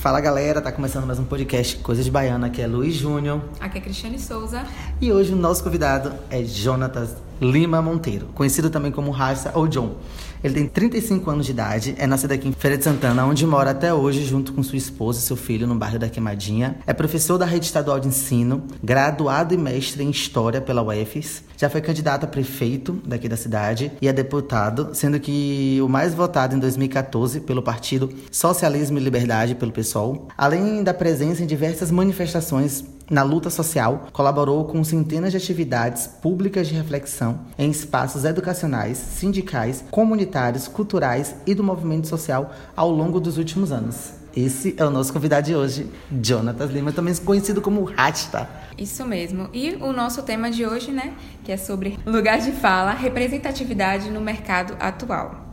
Fala galera, tá começando mais um podcast Coisas de Baiana, aqui é Luiz Júnior. Aqui é Cristiane Souza. E hoje o nosso convidado é Jonatas Lima Monteiro, conhecido também como Raça ou John. Ele tem 35 anos de idade, é nascido aqui em Feira de Santana, onde mora até hoje junto com sua esposa e seu filho no bairro da Queimadinha. É professor da rede estadual de ensino, graduado e mestre em História pela UFES. Já foi candidato a prefeito daqui da cidade e a deputado, sendo que o mais votado em 2014 pelo partido Socialismo e Liberdade, pelo PSOL. Além da presença em diversas manifestações na luta social, colaborou com centenas de atividades públicas de reflexão em espaços educacionais, sindicais, comunitários, culturais e do movimento social ao longo dos últimos anos. Esse é o nosso convidado de hoje, Jonatas Lima, também conhecido como Rasta. Isso mesmo. E o nosso tema de hoje, né, que é sobre lugar de fala, representatividade no mercado atual.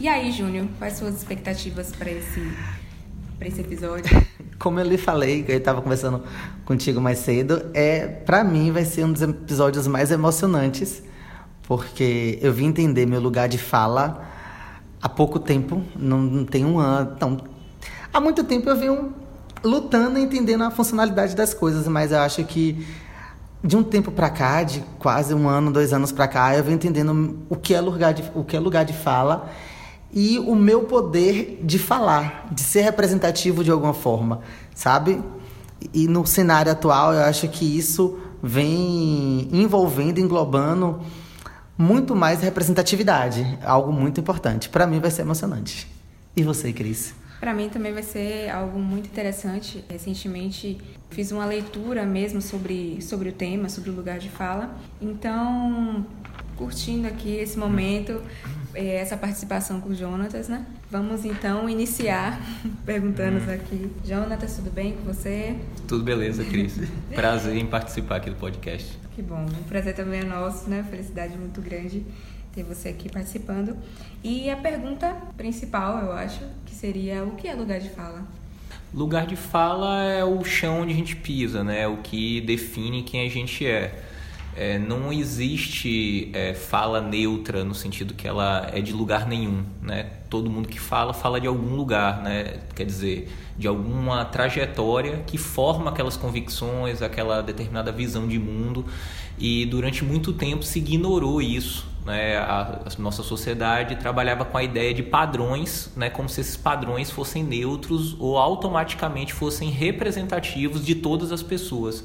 E aí, Júnior, quais suas expectativas para esse, esse episódio? Como eu lhe falei, que eu estava conversando contigo mais cedo, é para mim vai ser um dos episódios mais emocionantes, porque eu vim entender meu lugar de fala há pouco tempo, não, não tem um ano, então, há muito tempo eu venho lutando e entendendo a funcionalidade das coisas, mas eu acho que de um tempo para cá, de quase um ano, dois anos para cá, eu venho entendendo o que é lugar de, o que é lugar de fala e o meu poder de falar, de ser representativo de alguma forma, sabe? E no cenário atual, eu acho que isso vem envolvendo, englobando muito mais representatividade, algo muito importante. Para mim vai ser emocionante. E você, Cris? Para mim também vai ser algo muito interessante. Recentemente fiz uma leitura mesmo sobre, sobre o tema, sobre o lugar de fala. Então, curtindo aqui esse momento, essa participação com o Jonatas, né? Vamos então iniciar perguntando hum. aqui. Jonatas, tudo bem com você? Tudo beleza, Cris. Prazer em participar aqui do podcast. Que bom. O prazer também é nosso, né? Felicidade muito grande ter você aqui participando. E a pergunta principal, eu acho, que seria o que é lugar de fala? Lugar de fala é o chão onde a gente pisa, né? O que define quem a gente é. É, não existe é, fala neutra no sentido que ela é de lugar nenhum, né? Todo mundo que fala fala de algum lugar, né? Quer dizer, de alguma trajetória que forma aquelas convicções, aquela determinada visão de mundo e durante muito tempo se ignorou isso, né? A, a nossa sociedade trabalhava com a ideia de padrões, né? Como se esses padrões fossem neutros ou automaticamente fossem representativos de todas as pessoas.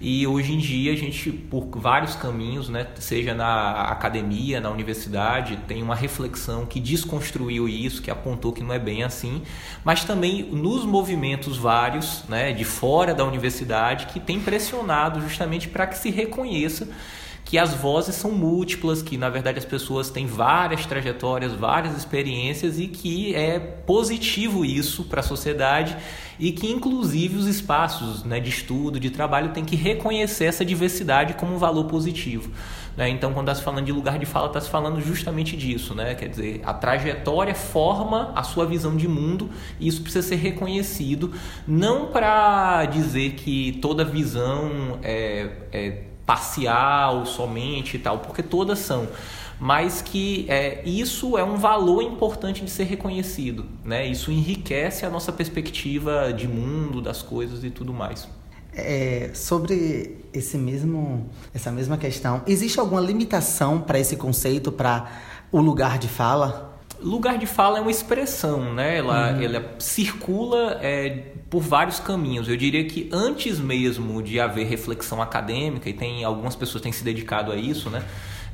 E hoje em dia a gente, por vários caminhos, né, seja na academia, na universidade, tem uma reflexão que desconstruiu isso, que apontou que não é bem assim, mas também nos movimentos vários, né, de fora da universidade, que tem pressionado justamente para que se reconheça que as vozes são múltiplas, que na verdade as pessoas têm várias trajetórias, várias experiências e que é positivo isso para a sociedade e que inclusive os espaços né, de estudo, de trabalho têm que reconhecer essa diversidade como um valor positivo. Né? Então, quando está se falando de lugar de fala, está se falando justamente disso, né? quer dizer, a trajetória forma a sua visão de mundo e isso precisa ser reconhecido, não para dizer que toda visão é, é parcial somente e tal, porque todas são. Mas que é, isso é um valor importante de ser reconhecido. Né? Isso enriquece a nossa perspectiva de mundo, das coisas e tudo mais. É, sobre esse mesmo, essa mesma questão, existe alguma limitação para esse conceito, para o lugar de fala? Lugar de fala é uma expressão, né? Ela, uhum. ela circula é, por vários caminhos. Eu diria que antes mesmo de haver reflexão acadêmica, e tem algumas pessoas têm se dedicado a isso, né?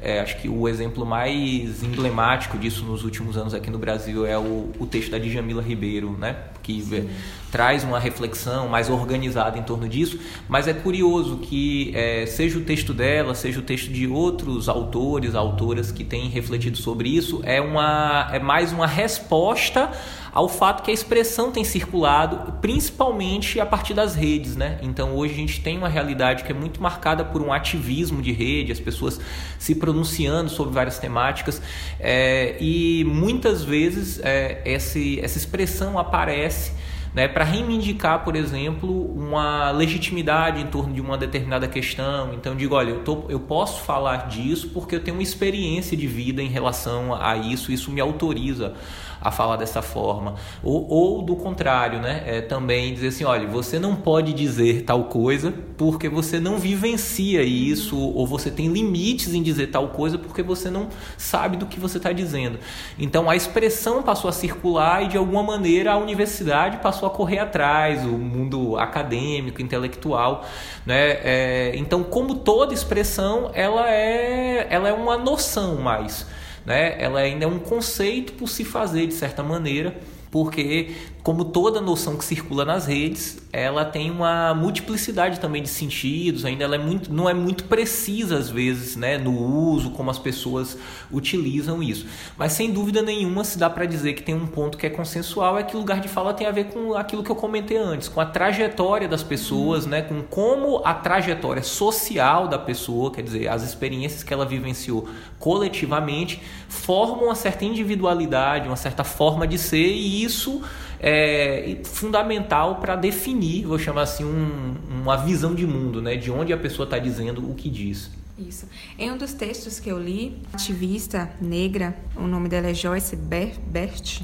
É, acho que o exemplo mais emblemático disso nos últimos anos aqui no Brasil é o, o texto da Djamila Ribeiro, né? que traz uma reflexão mais organizada em torno disso. Mas é curioso que é, seja o texto dela, seja o texto de outros autores, autoras que têm refletido sobre isso, é, uma, é mais uma resposta ao fato que a expressão tem circulado, principalmente a partir das redes, né? Então hoje a gente tem uma realidade que é muito marcada por um ativismo de rede, as pessoas se pronunciando sobre várias temáticas é, e muitas vezes é, essa, essa expressão aparece né, para reivindicar, por exemplo, uma legitimidade em torno de uma determinada questão. Então, digo, olha, eu, tô, eu posso falar disso porque eu tenho uma experiência de vida em relação a isso, isso me autoriza a falar dessa forma. Ou, ou do contrário, né? É também dizer assim, olha, você não pode dizer tal coisa porque você não vivencia isso, ou você tem limites em dizer tal coisa porque você não sabe do que você está dizendo. Então a expressão passou a circular e de alguma maneira a universidade passou a correr atrás, o mundo acadêmico, intelectual, né? É, então como toda expressão, ela é, ela é uma noção mais né? Ela ainda é um conceito por se fazer de certa maneira, porque como toda noção que circula nas redes, ela tem uma multiplicidade também de sentidos, ainda ela é muito, não é muito precisa às vezes, né, no uso, como as pessoas utilizam isso. Mas sem dúvida nenhuma se dá para dizer que tem um ponto que é consensual, é que o lugar de fala tem a ver com aquilo que eu comentei antes, com a trajetória das pessoas, né, com como a trajetória social da pessoa, quer dizer, as experiências que ela vivenciou coletivamente, formam uma certa individualidade, uma certa forma de ser e isso é fundamental para definir, vou chamar assim, um, uma visão de mundo, né? De onde a pessoa está dizendo o que diz. Isso. Em um dos textos que eu li, ativista negra, o nome dela é Joyce Bert,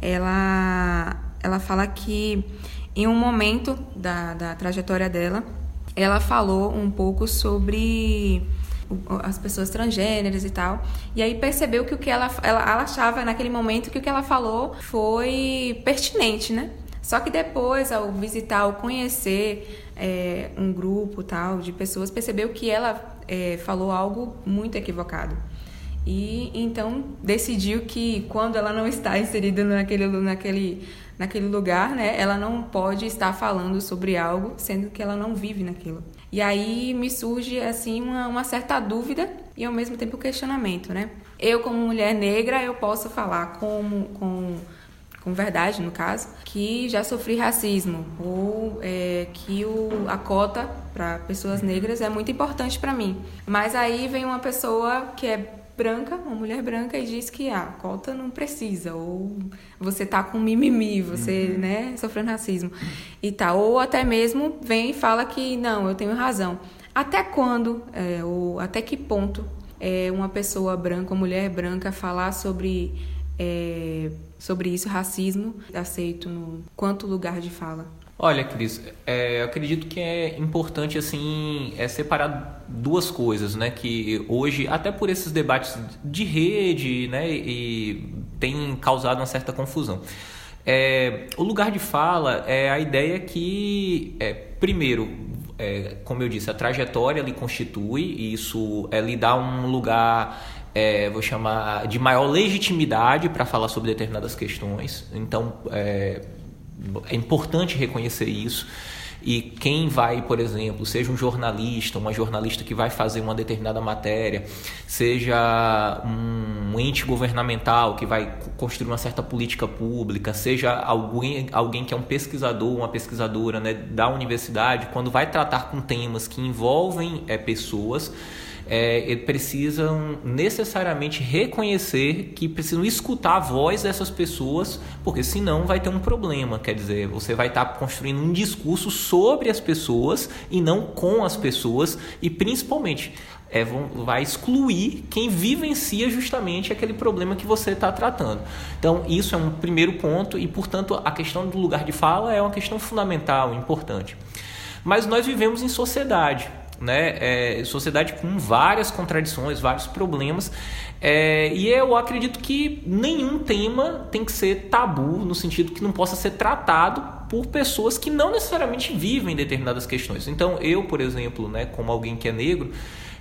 ela, ela fala que em um momento da, da trajetória dela, ela falou um pouco sobre as pessoas transgêneras e tal. E aí percebeu que o que ela, ela, ela achava naquele momento que o que ela falou foi pertinente, né? Só que depois, ao visitar, ao conhecer é, um grupo tal de pessoas, percebeu que ela é, falou algo muito equivocado. E então decidiu que quando ela não está inserida naquele, naquele, naquele lugar, né, ela não pode estar falando sobre algo, sendo que ela não vive naquilo. E aí me surge assim uma, uma certa dúvida e ao mesmo tempo questionamento, né? Eu como mulher negra eu posso falar como com com verdade no caso que já sofri racismo ou é, que o, a cota para pessoas negras é muito importante para mim. Mas aí vem uma pessoa que é branca, uma mulher branca, e diz que a ah, cota não precisa, ou você tá com mimimi, você, uhum. né, sofrendo racismo e tal. Ou até mesmo vem e fala que não, eu tenho razão. Até quando, é, ou até que ponto é, uma pessoa branca, uma mulher branca, falar sobre, é, sobre isso, racismo, aceito no quanto lugar de fala? Olha, Cris, é, eu acredito que é importante assim é separar duas coisas, né? Que hoje, até por esses debates de rede, né, e tem causado uma certa confusão. É, o lugar de fala é a ideia que, é, primeiro, é, como eu disse, a trajetória lhe constitui, e isso é, lhe dá um lugar é, vou chamar de maior legitimidade para falar sobre determinadas questões. Então, é, é importante reconhecer isso. E quem vai, por exemplo, seja um jornalista, uma jornalista que vai fazer uma determinada matéria, seja um ente governamental que vai construir uma certa política pública, seja alguém, alguém que é um pesquisador, uma pesquisadora né, da universidade, quando vai tratar com temas que envolvem é, pessoas, é, precisam necessariamente reconhecer que precisam escutar a voz dessas pessoas, porque senão vai ter um problema. Quer dizer, você vai estar construindo um discurso sobre as pessoas e não com as pessoas, e principalmente é, vai excluir quem vivencia justamente aquele problema que você está tratando. Então, isso é um primeiro ponto, e portanto, a questão do lugar de fala é uma questão fundamental, importante. Mas nós vivemos em sociedade né? É, sociedade com várias contradições, vários problemas. É, e eu acredito que nenhum tema tem que ser tabu, no sentido que não possa ser tratado por pessoas que não necessariamente vivem determinadas questões. Então, eu, por exemplo, né, como alguém que é negro,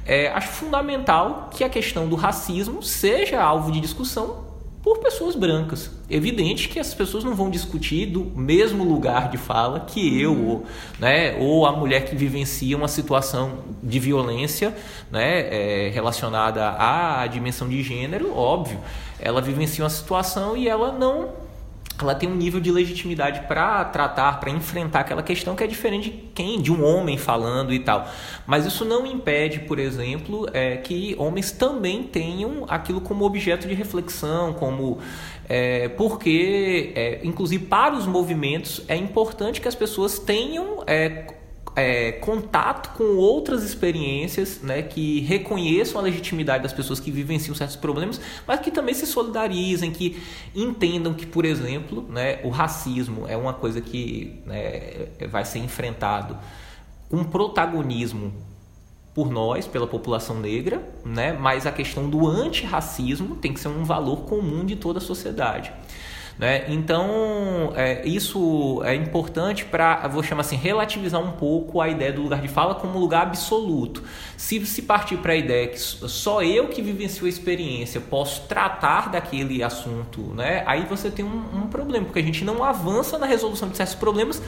é, acho fundamental que a questão do racismo seja alvo de discussão por pessoas brancas. Evidente que essas pessoas não vão discutir do mesmo lugar de fala que eu, ou, né, ou a mulher que vivencia uma situação de violência né, é, relacionada à dimensão de gênero, óbvio. Ela vivencia uma situação e ela não ela tem um nível de legitimidade para tratar, para enfrentar aquela questão que é diferente de quem, de um homem falando e tal. Mas isso não impede, por exemplo, é, que homens também tenham aquilo como objeto de reflexão, como é, porque, é, inclusive para os movimentos, é importante que as pessoas tenham é, contato com outras experiências, né, que reconheçam a legitimidade das pessoas que vivenciam certos problemas, mas que também se solidarizem, que entendam que, por exemplo, né, o racismo é uma coisa que né, vai ser enfrentado com protagonismo por nós, pela população negra, né, mas a questão do antirracismo tem que ser um valor comum de toda a sociedade. Né? Então, é, isso é importante para, vou chamar assim, relativizar um pouco a ideia do lugar de fala como lugar absoluto. Se se partir para a ideia que só eu que vivencio a experiência posso tratar daquele assunto, né? aí você tem um, um problema, porque a gente não avança na resolução de certos problemas,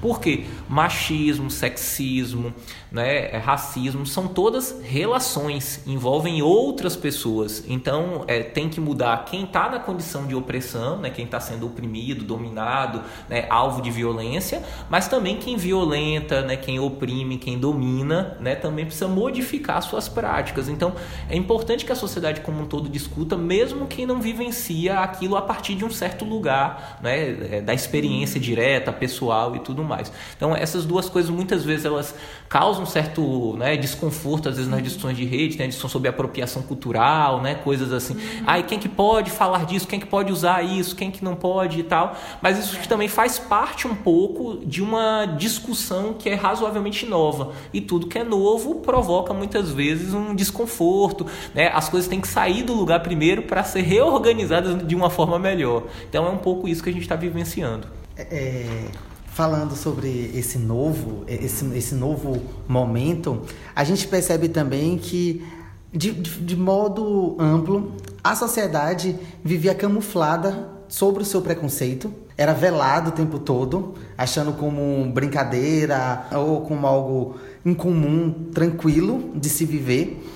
porque machismo, sexismo, né, é, racismo são todas relações, envolvem outras pessoas. Então, é, tem que mudar quem está na condição de opressão, né, quem está sendo oprimido, dominado, né, alvo de violência, mas também quem violenta, né, quem oprime, quem domina, né, também precisa modificar suas práticas. Então, é importante que a sociedade como um todo discuta, mesmo quem não vivencia aquilo a partir de um certo lugar, né, é, da experiência direta, pessoal e tudo mais. Então, essas duas coisas muitas vezes elas causam um certo né, desconforto, às vezes, nas discussões de rede, tem a discussão sobre apropriação cultural, né, coisas assim. Uhum. Ah, quem que pode falar disso? Quem que pode usar isso? Quem que não pode e tal, mas isso também faz parte um pouco de uma discussão que é razoavelmente nova. E tudo que é novo provoca muitas vezes um desconforto, né? As coisas têm que sair do lugar primeiro para ser reorganizadas de uma forma melhor. Então é um pouco isso que a gente está vivenciando. É, é, falando sobre esse novo, esse, esse novo momento, a gente percebe também que de, de, modo amplo, a sociedade vivia camuflada sobre o seu preconceito, era velado o tempo todo, achando como brincadeira ou como algo incomum, tranquilo de se viver.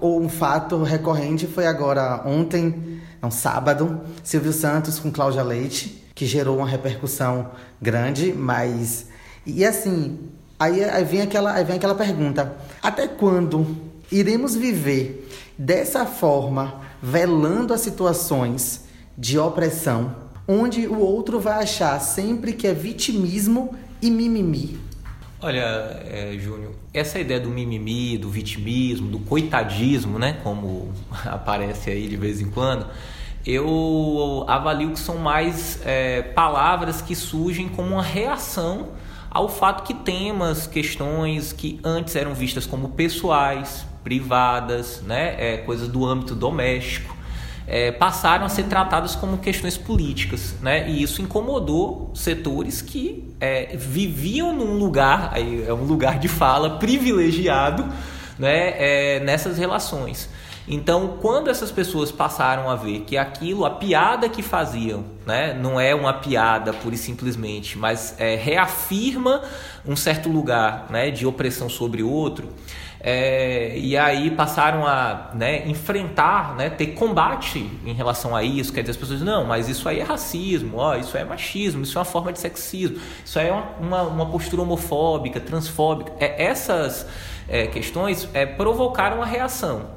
Ou um fato recorrente foi agora ontem, não sábado, Silvio Santos com Cláudia Leite, que gerou uma repercussão grande, mas e assim, aí, aí vem aquela aí vem aquela pergunta: até quando iremos viver dessa forma, velando as situações de opressão, onde o outro vai achar sempre que é vitimismo e mimimi. Olha, é, Júnior, essa ideia do mimimi, do vitimismo, do coitadismo, né, como aparece aí de vez em quando, eu avalio que são mais é, palavras que surgem como uma reação ao fato que temas, questões que antes eram vistas como pessoais, privadas, né, é, coisas do âmbito doméstico, é, passaram a ser tratadas como questões políticas, né? E isso incomodou setores que é, viviam num lugar, aí é um lugar de fala privilegiado, né? É, nessas relações. Então, quando essas pessoas passaram a ver que aquilo, a piada que faziam, né, não é uma piada pura e simplesmente, mas é, reafirma um certo lugar né, de opressão sobre outro, é, e aí passaram a né, enfrentar, né, ter combate em relação a isso. Quer dizer, as pessoas dizem, não, mas isso aí é racismo, ó, isso é machismo, isso é uma forma de sexismo, isso aí é uma, uma, uma postura homofóbica, transfóbica. É, essas é, questões é, provocaram a reação.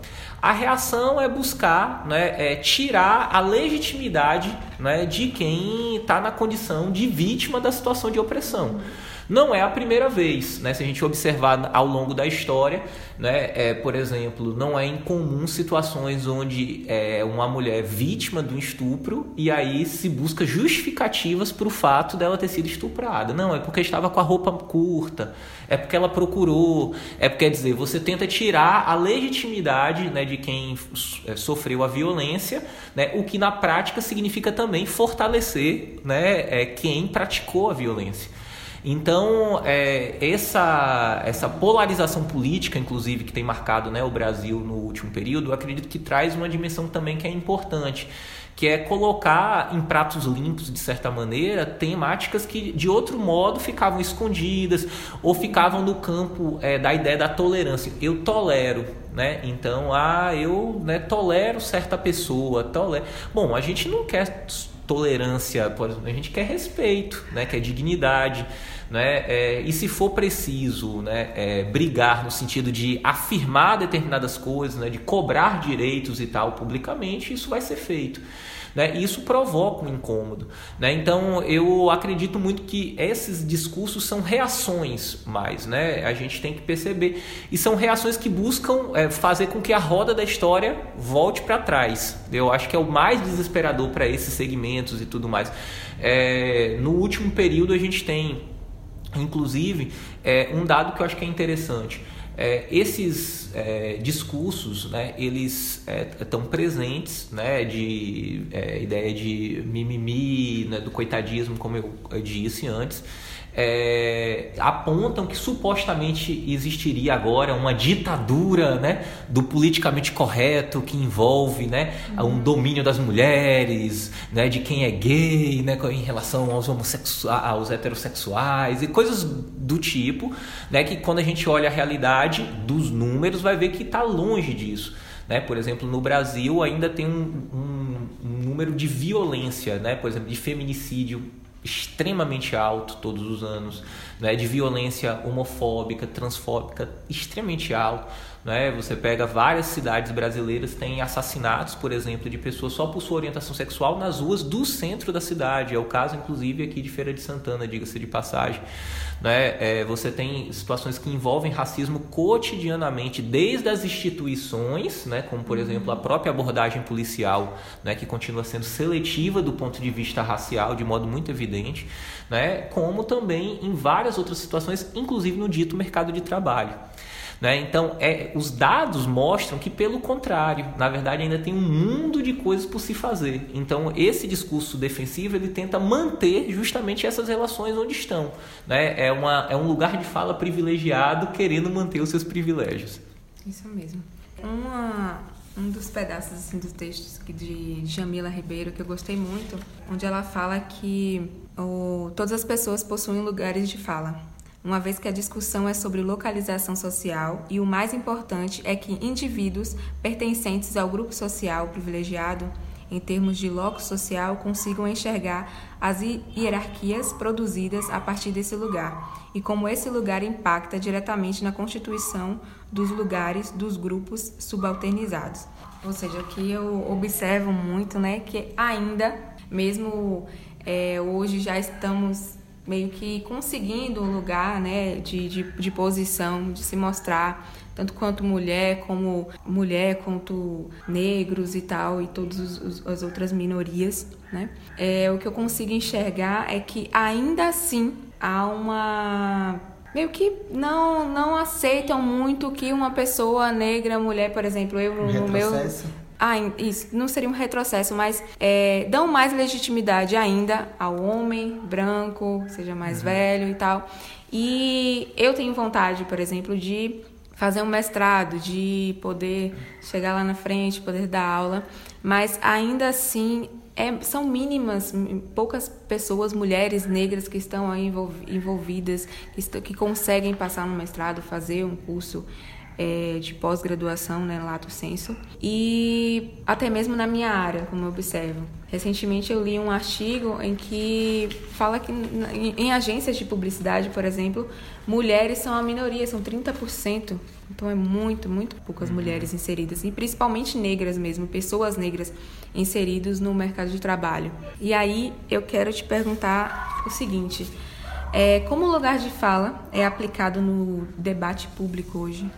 A reação é buscar né, é tirar a legitimidade né, de quem está na condição de vítima da situação de opressão. Não é a primeira vez, né? Se a gente observar ao longo da história, né? É, por exemplo, não é incomum situações onde é uma mulher é vítima de um estupro e aí se busca justificativas para o fato dela ter sido estuprada. Não, é porque estava com a roupa curta, é porque ela procurou, é porque quer dizer, você tenta tirar a legitimidade né, de quem é, sofreu a violência, né? O que na prática significa também fortalecer, né? É, quem praticou a violência. Então, é, essa, essa polarização política, inclusive, que tem marcado né, o Brasil no último período, eu acredito que traz uma dimensão também que é importante, que é colocar em pratos limpos, de certa maneira, temáticas que de outro modo ficavam escondidas ou ficavam no campo é, da ideia da tolerância. Eu tolero, né? Então, ah, eu né, tolero certa pessoa, tolero. Bom, a gente não quer tolerância, por exemplo, a gente quer respeito, né? quer dignidade. Né? É, e se for preciso né, é, brigar no sentido de afirmar determinadas coisas, né, de cobrar direitos e tal publicamente, isso vai ser feito. Né? Isso provoca um incômodo. Né? Então eu acredito muito que esses discursos são reações mais, né? a gente tem que perceber. E são reações que buscam é, fazer com que a roda da história volte para trás. Eu acho que é o mais desesperador para esses segmentos e tudo mais. É, no último período a gente tem, inclusive, é, um dado que eu acho que é interessante. É, esses é, discursos, né, eles estão é, presentes, né, de é, ideia de mimimi, né, do coitadismo, como eu, eu disse antes, é, apontam que supostamente existiria agora uma ditadura né, do politicamente correto que envolve né, um domínio das mulheres, né, de quem é gay né, em relação aos, homossexuais, aos heterossexuais e coisas do tipo, né, que quando a gente olha a realidade dos números vai ver que está longe disso. Né? Por exemplo, no Brasil ainda tem um, um, um número de violência, né? por exemplo, de feminicídio extremamente alto todos os anos, né, de violência homofóbica, transfóbica extremamente alto. Né? Você pega várias cidades brasileiras têm assassinatos, por exemplo, de pessoas só por sua orientação sexual nas ruas do centro da cidade. É o caso, inclusive, aqui de Feira de Santana, diga-se de passagem. Né? É, você tem situações que envolvem racismo cotidianamente, desde as instituições, né? como por exemplo a própria abordagem policial, né? que continua sendo seletiva do ponto de vista racial, de modo muito evidente, né? como também em várias outras situações, inclusive no dito mercado de trabalho. Né? Então, é, os dados mostram que, pelo contrário, na verdade, ainda tem um mundo de coisas por se fazer. Então, esse discurso defensivo ele tenta manter justamente essas relações onde estão. Né? É, uma, é um lugar de fala privilegiado querendo manter os seus privilégios. Isso mesmo. Uma, um dos pedaços assim, dos textos de Jamila Ribeiro que eu gostei muito, onde ela fala que o, todas as pessoas possuem lugares de fala uma vez que a discussão é sobre localização social e o mais importante é que indivíduos pertencentes ao grupo social privilegiado, em termos de locus social, consigam enxergar as hierarquias produzidas a partir desse lugar e como esse lugar impacta diretamente na constituição dos lugares dos grupos subalternizados. Ou seja, o que eu observo muito, né, que ainda, mesmo é, hoje já estamos meio que conseguindo um lugar né, de, de, de, posição, de se mostrar, tanto quanto mulher, como mulher, quanto negros e tal, e todas as outras minorias. Né? É, o que eu consigo enxergar é que ainda assim há uma meio que não não aceitam muito que uma pessoa negra, mulher, por exemplo, eu no meu ah, isso não seria um retrocesso, mas é, dão mais legitimidade ainda ao homem branco, seja mais uhum. velho e tal. E eu tenho vontade, por exemplo, de fazer um mestrado, de poder chegar lá na frente, poder dar aula, mas ainda assim é, são mínimas, poucas pessoas, mulheres negras que estão aí envolvidas, que, que conseguem passar no mestrado, fazer um curso é, de pós-graduação, né, lato senso, e até mesmo na minha área, como eu observo. Recentemente eu li um artigo em que fala que em agências de publicidade, por exemplo, mulheres são a minoria, são 30%. Então é muito, muito poucas uhum. mulheres inseridas, e principalmente negras mesmo, pessoas negras inseridas no mercado de trabalho. E aí eu quero te perguntar o seguinte: é, como o lugar de fala é aplicado no debate público hoje?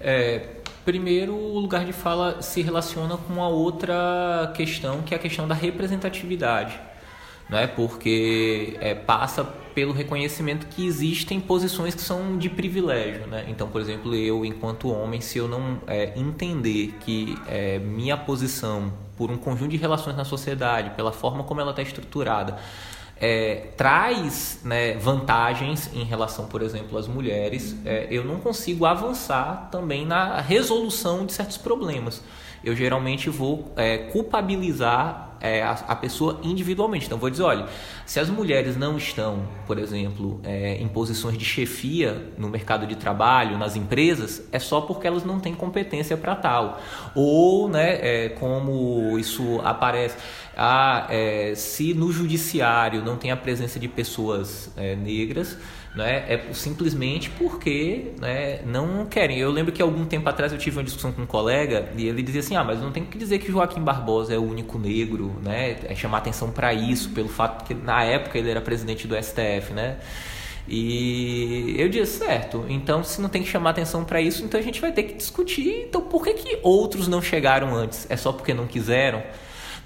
É, primeiro, o lugar de fala se relaciona com uma outra questão, que é a questão da representatividade. Né? Porque é, passa pelo reconhecimento que existem posições que são de privilégio. Né? Então, por exemplo, eu, enquanto homem, se eu não é, entender que é, minha posição, por um conjunto de relações na sociedade, pela forma como ela está estruturada, é, traz né, vantagens em relação, por exemplo, às mulheres, é, eu não consigo avançar também na resolução de certos problemas. Eu geralmente vou é, culpabilizar é, a, a, pessoa individualmente. Então, vou dizer, olha, se as mulheres não estão, por exemplo, é, em posições de chefia no mercado de trabalho, nas empresas, é só porque elas não têm competência para tal. Ou, né, é, como isso aparece, ah, é, se no judiciário não tem a presença de pessoas é, negras, né, é simplesmente porque né, não querem. Eu lembro que algum tempo atrás eu tive uma discussão com um colega e ele dizia assim: ah, mas não tem que dizer que Joaquim Barbosa é o único negro, né? É chamar atenção para isso, pelo fato que na época ele era presidente do STF, né? E eu disse, certo, então se não tem que chamar atenção para isso, então a gente vai ter que discutir, então por que, que outros não chegaram antes? É só porque não quiseram?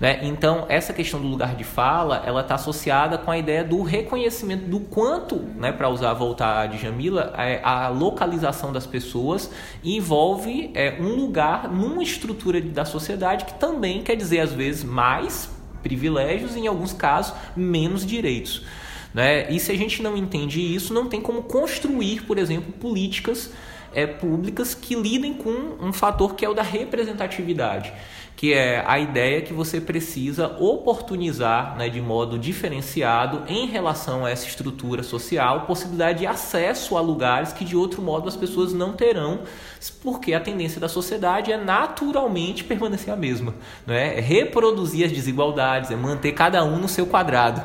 Né? Então, essa questão do lugar de fala, ela está associada com a ideia do reconhecimento do quanto, né, para usar voltar de Jamila, é, a localização das pessoas envolve é, um lugar numa estrutura da sociedade que também quer dizer, às vezes, mais privilégios e, em alguns casos, menos direitos. Né? E se a gente não entende isso, não tem como construir, por exemplo, políticas é, públicas que lidem com um fator que é o da representatividade que é a ideia que você precisa oportunizar né, de modo diferenciado em relação a essa estrutura social, possibilidade de acesso a lugares que de outro modo as pessoas não terão, porque a tendência da sociedade é naturalmente permanecer a mesma, não é? é reproduzir as desigualdades, é manter cada um no seu quadrado.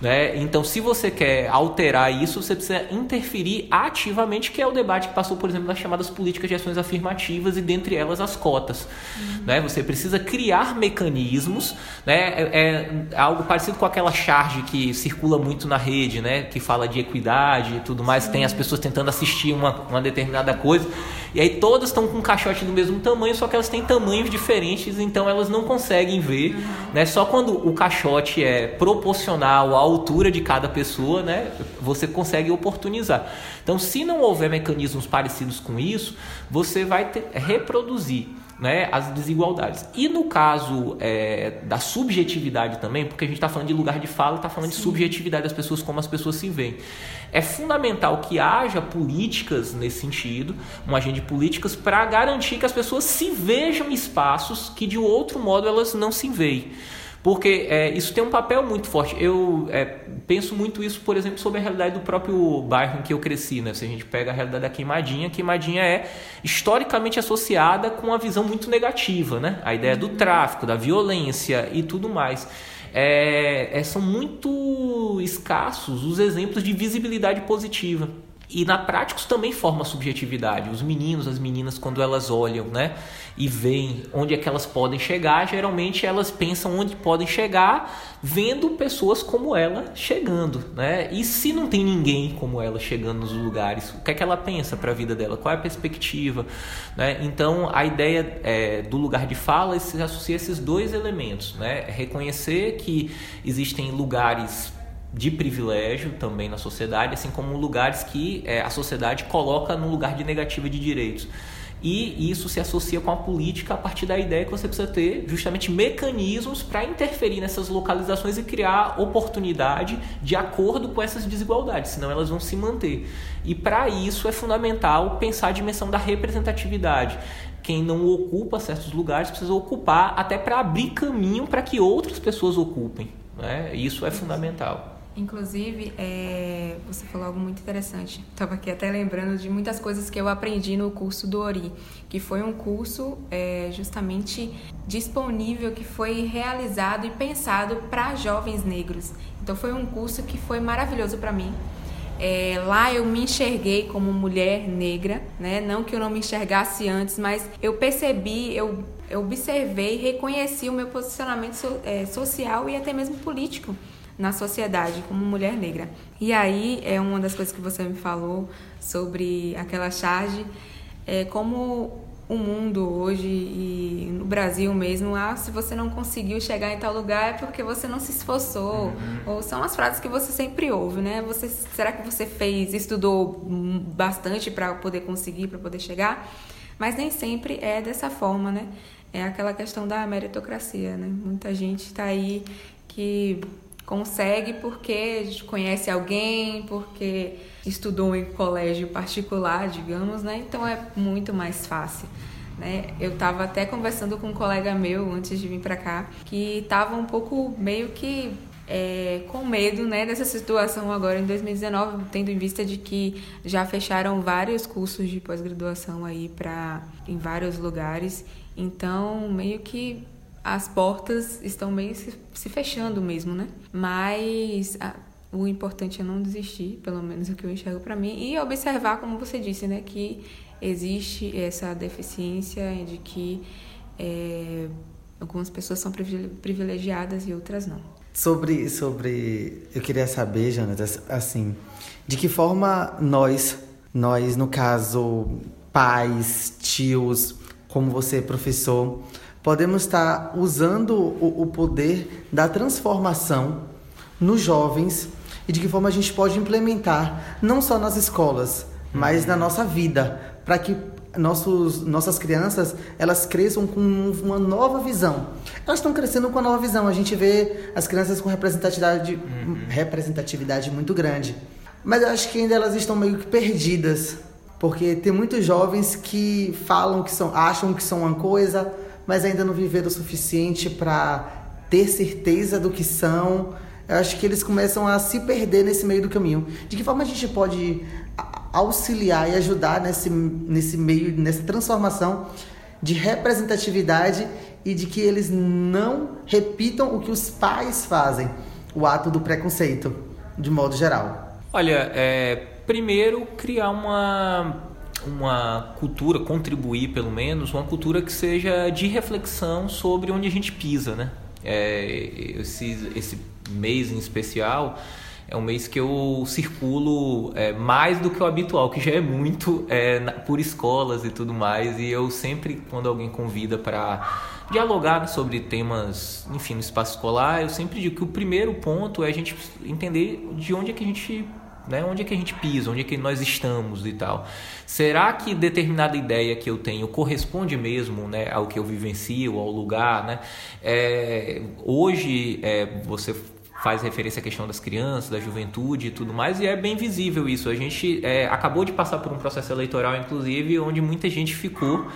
Né? Então, se você quer alterar isso, você precisa interferir ativamente, que é o debate que passou, por exemplo, nas chamadas políticas de ações afirmativas e dentre elas as cotas. Uhum. Né? Você precisa criar mecanismos, né? É, é, algo parecido com aquela charge que circula muito na rede, né? que fala de equidade e tudo mais, Sim. tem as pessoas tentando assistir uma, uma determinada coisa, e aí todas estão com um caixote do mesmo tamanho, só que elas têm tamanhos diferentes, então elas não conseguem ver. Uhum. Né? Só quando o caixote é proporcional ao altura de cada pessoa, né, você consegue oportunizar. Então, se não houver mecanismos parecidos com isso, você vai ter, reproduzir né, as desigualdades. E no caso é, da subjetividade também, porque a gente está falando de lugar de fala, está falando Sim. de subjetividade das pessoas, como as pessoas se veem. É fundamental que haja políticas nesse sentido, uma agenda de políticas para garantir que as pessoas se vejam espaços que de outro modo elas não se veem. Porque é, isso tem um papel muito forte. Eu é, penso muito isso, por exemplo, sobre a realidade do próprio bairro em que eu cresci. Né? Se a gente pega a realidade da Queimadinha, a Queimadinha é historicamente associada com uma visão muito negativa. Né? A ideia do tráfico, da violência e tudo mais. É, é, são muito escassos os exemplos de visibilidade positiva. E na prática isso também forma subjetividade. Os meninos, as meninas, quando elas olham né, e veem onde é que elas podem chegar, geralmente elas pensam onde podem chegar vendo pessoas como ela chegando. Né? E se não tem ninguém como ela chegando nos lugares, o que é que ela pensa para a vida dela? Qual é a perspectiva? Né? Então a ideia é, do lugar de fala se associa a esses dois elementos. Né? Reconhecer que existem lugares de privilégio também na sociedade, assim como lugares que é, a sociedade coloca no lugar de negativa de direitos. E isso se associa com a política a partir da ideia que você precisa ter justamente mecanismos para interferir nessas localizações e criar oportunidade de acordo com essas desigualdades, senão elas vão se manter. E para isso é fundamental pensar a dimensão da representatividade. Quem não ocupa certos lugares precisa ocupar até para abrir caminho para que outras pessoas ocupem. Né? Isso é fundamental. Inclusive, é, você falou algo muito interessante. Estava aqui até lembrando de muitas coisas que eu aprendi no curso do Ori, que foi um curso é, justamente disponível, que foi realizado e pensado para jovens negros. Então, foi um curso que foi maravilhoso para mim. É, lá eu me enxerguei como mulher negra, né? Não que eu não me enxergasse antes, mas eu percebi, eu, eu observei, reconheci o meu posicionamento so, é, social e até mesmo político na sociedade como mulher negra. E aí é uma das coisas que você me falou sobre aquela charge, é como o mundo hoje e no Brasil mesmo, ah, se você não conseguiu chegar em tal lugar é porque você não se esforçou, uhum. ou são as frases que você sempre ouve, né? Você, será que você fez, estudou bastante para poder conseguir, para poder chegar? Mas nem sempre é dessa forma, né? É aquela questão da meritocracia, né? Muita gente está aí que consegue porque conhece alguém, porque estudou em colégio particular, digamos, né? Então é muito mais fácil. Né? Eu estava até conversando com um colega meu antes de vir para cá que estava um pouco meio que é, com medo né, dessa situação agora em 2019, tendo em vista de que já fecharam vários cursos de pós-graduação aí para em vários lugares. Então, meio que as portas estão meio se, se fechando mesmo, né? Mas a, o importante é não desistir, pelo menos o que eu enxergo para mim, e observar, como você disse, né, que existe essa deficiência de que é, algumas pessoas são privilegiadas e outras não. Sobre, sobre, eu queria saber, Jonas, assim, de que forma nós, nós no caso pais, tios, como você professor, podemos estar usando o, o poder da transformação nos jovens e de que forma a gente pode implementar, não só nas escolas, mas na nossa vida, para que nossos, nossas crianças elas cresçam com uma nova visão. Elas estão crescendo com uma nova visão. A gente vê as crianças com representatividade, uhum. representatividade muito grande. Mas eu acho que ainda elas estão meio que perdidas. Porque tem muitos jovens que falam que são, acham que são uma coisa, mas ainda não viveram o suficiente para ter certeza do que são. Eu acho que eles começam a se perder nesse meio do caminho. De que forma a gente pode auxiliar e ajudar nesse, nesse meio, nessa transformação de representatividade e de que eles não repitam o que os pais fazem, o ato do preconceito, de modo geral? Olha, é, primeiro criar uma uma cultura, contribuir pelo menos, uma cultura que seja de reflexão sobre onde a gente pisa, né? É, esse, esse mês em especial é um mês que eu circulo é, mais do que o habitual, que já é muito é, por escolas e tudo mais, e eu sempre, quando alguém convida para dialogar sobre temas, enfim, no espaço escolar, eu sempre digo que o primeiro ponto é a gente entender de onde é que a gente né? Onde é que a gente pisa? Onde é que nós estamos e tal? Será que determinada ideia que eu tenho corresponde mesmo, né, ao que eu vivencio, ao lugar, né? É, hoje é, você faz referência à questão das crianças, da juventude e tudo mais, e é bem visível isso. A gente é, acabou de passar por um processo eleitoral, inclusive, onde muita gente ficou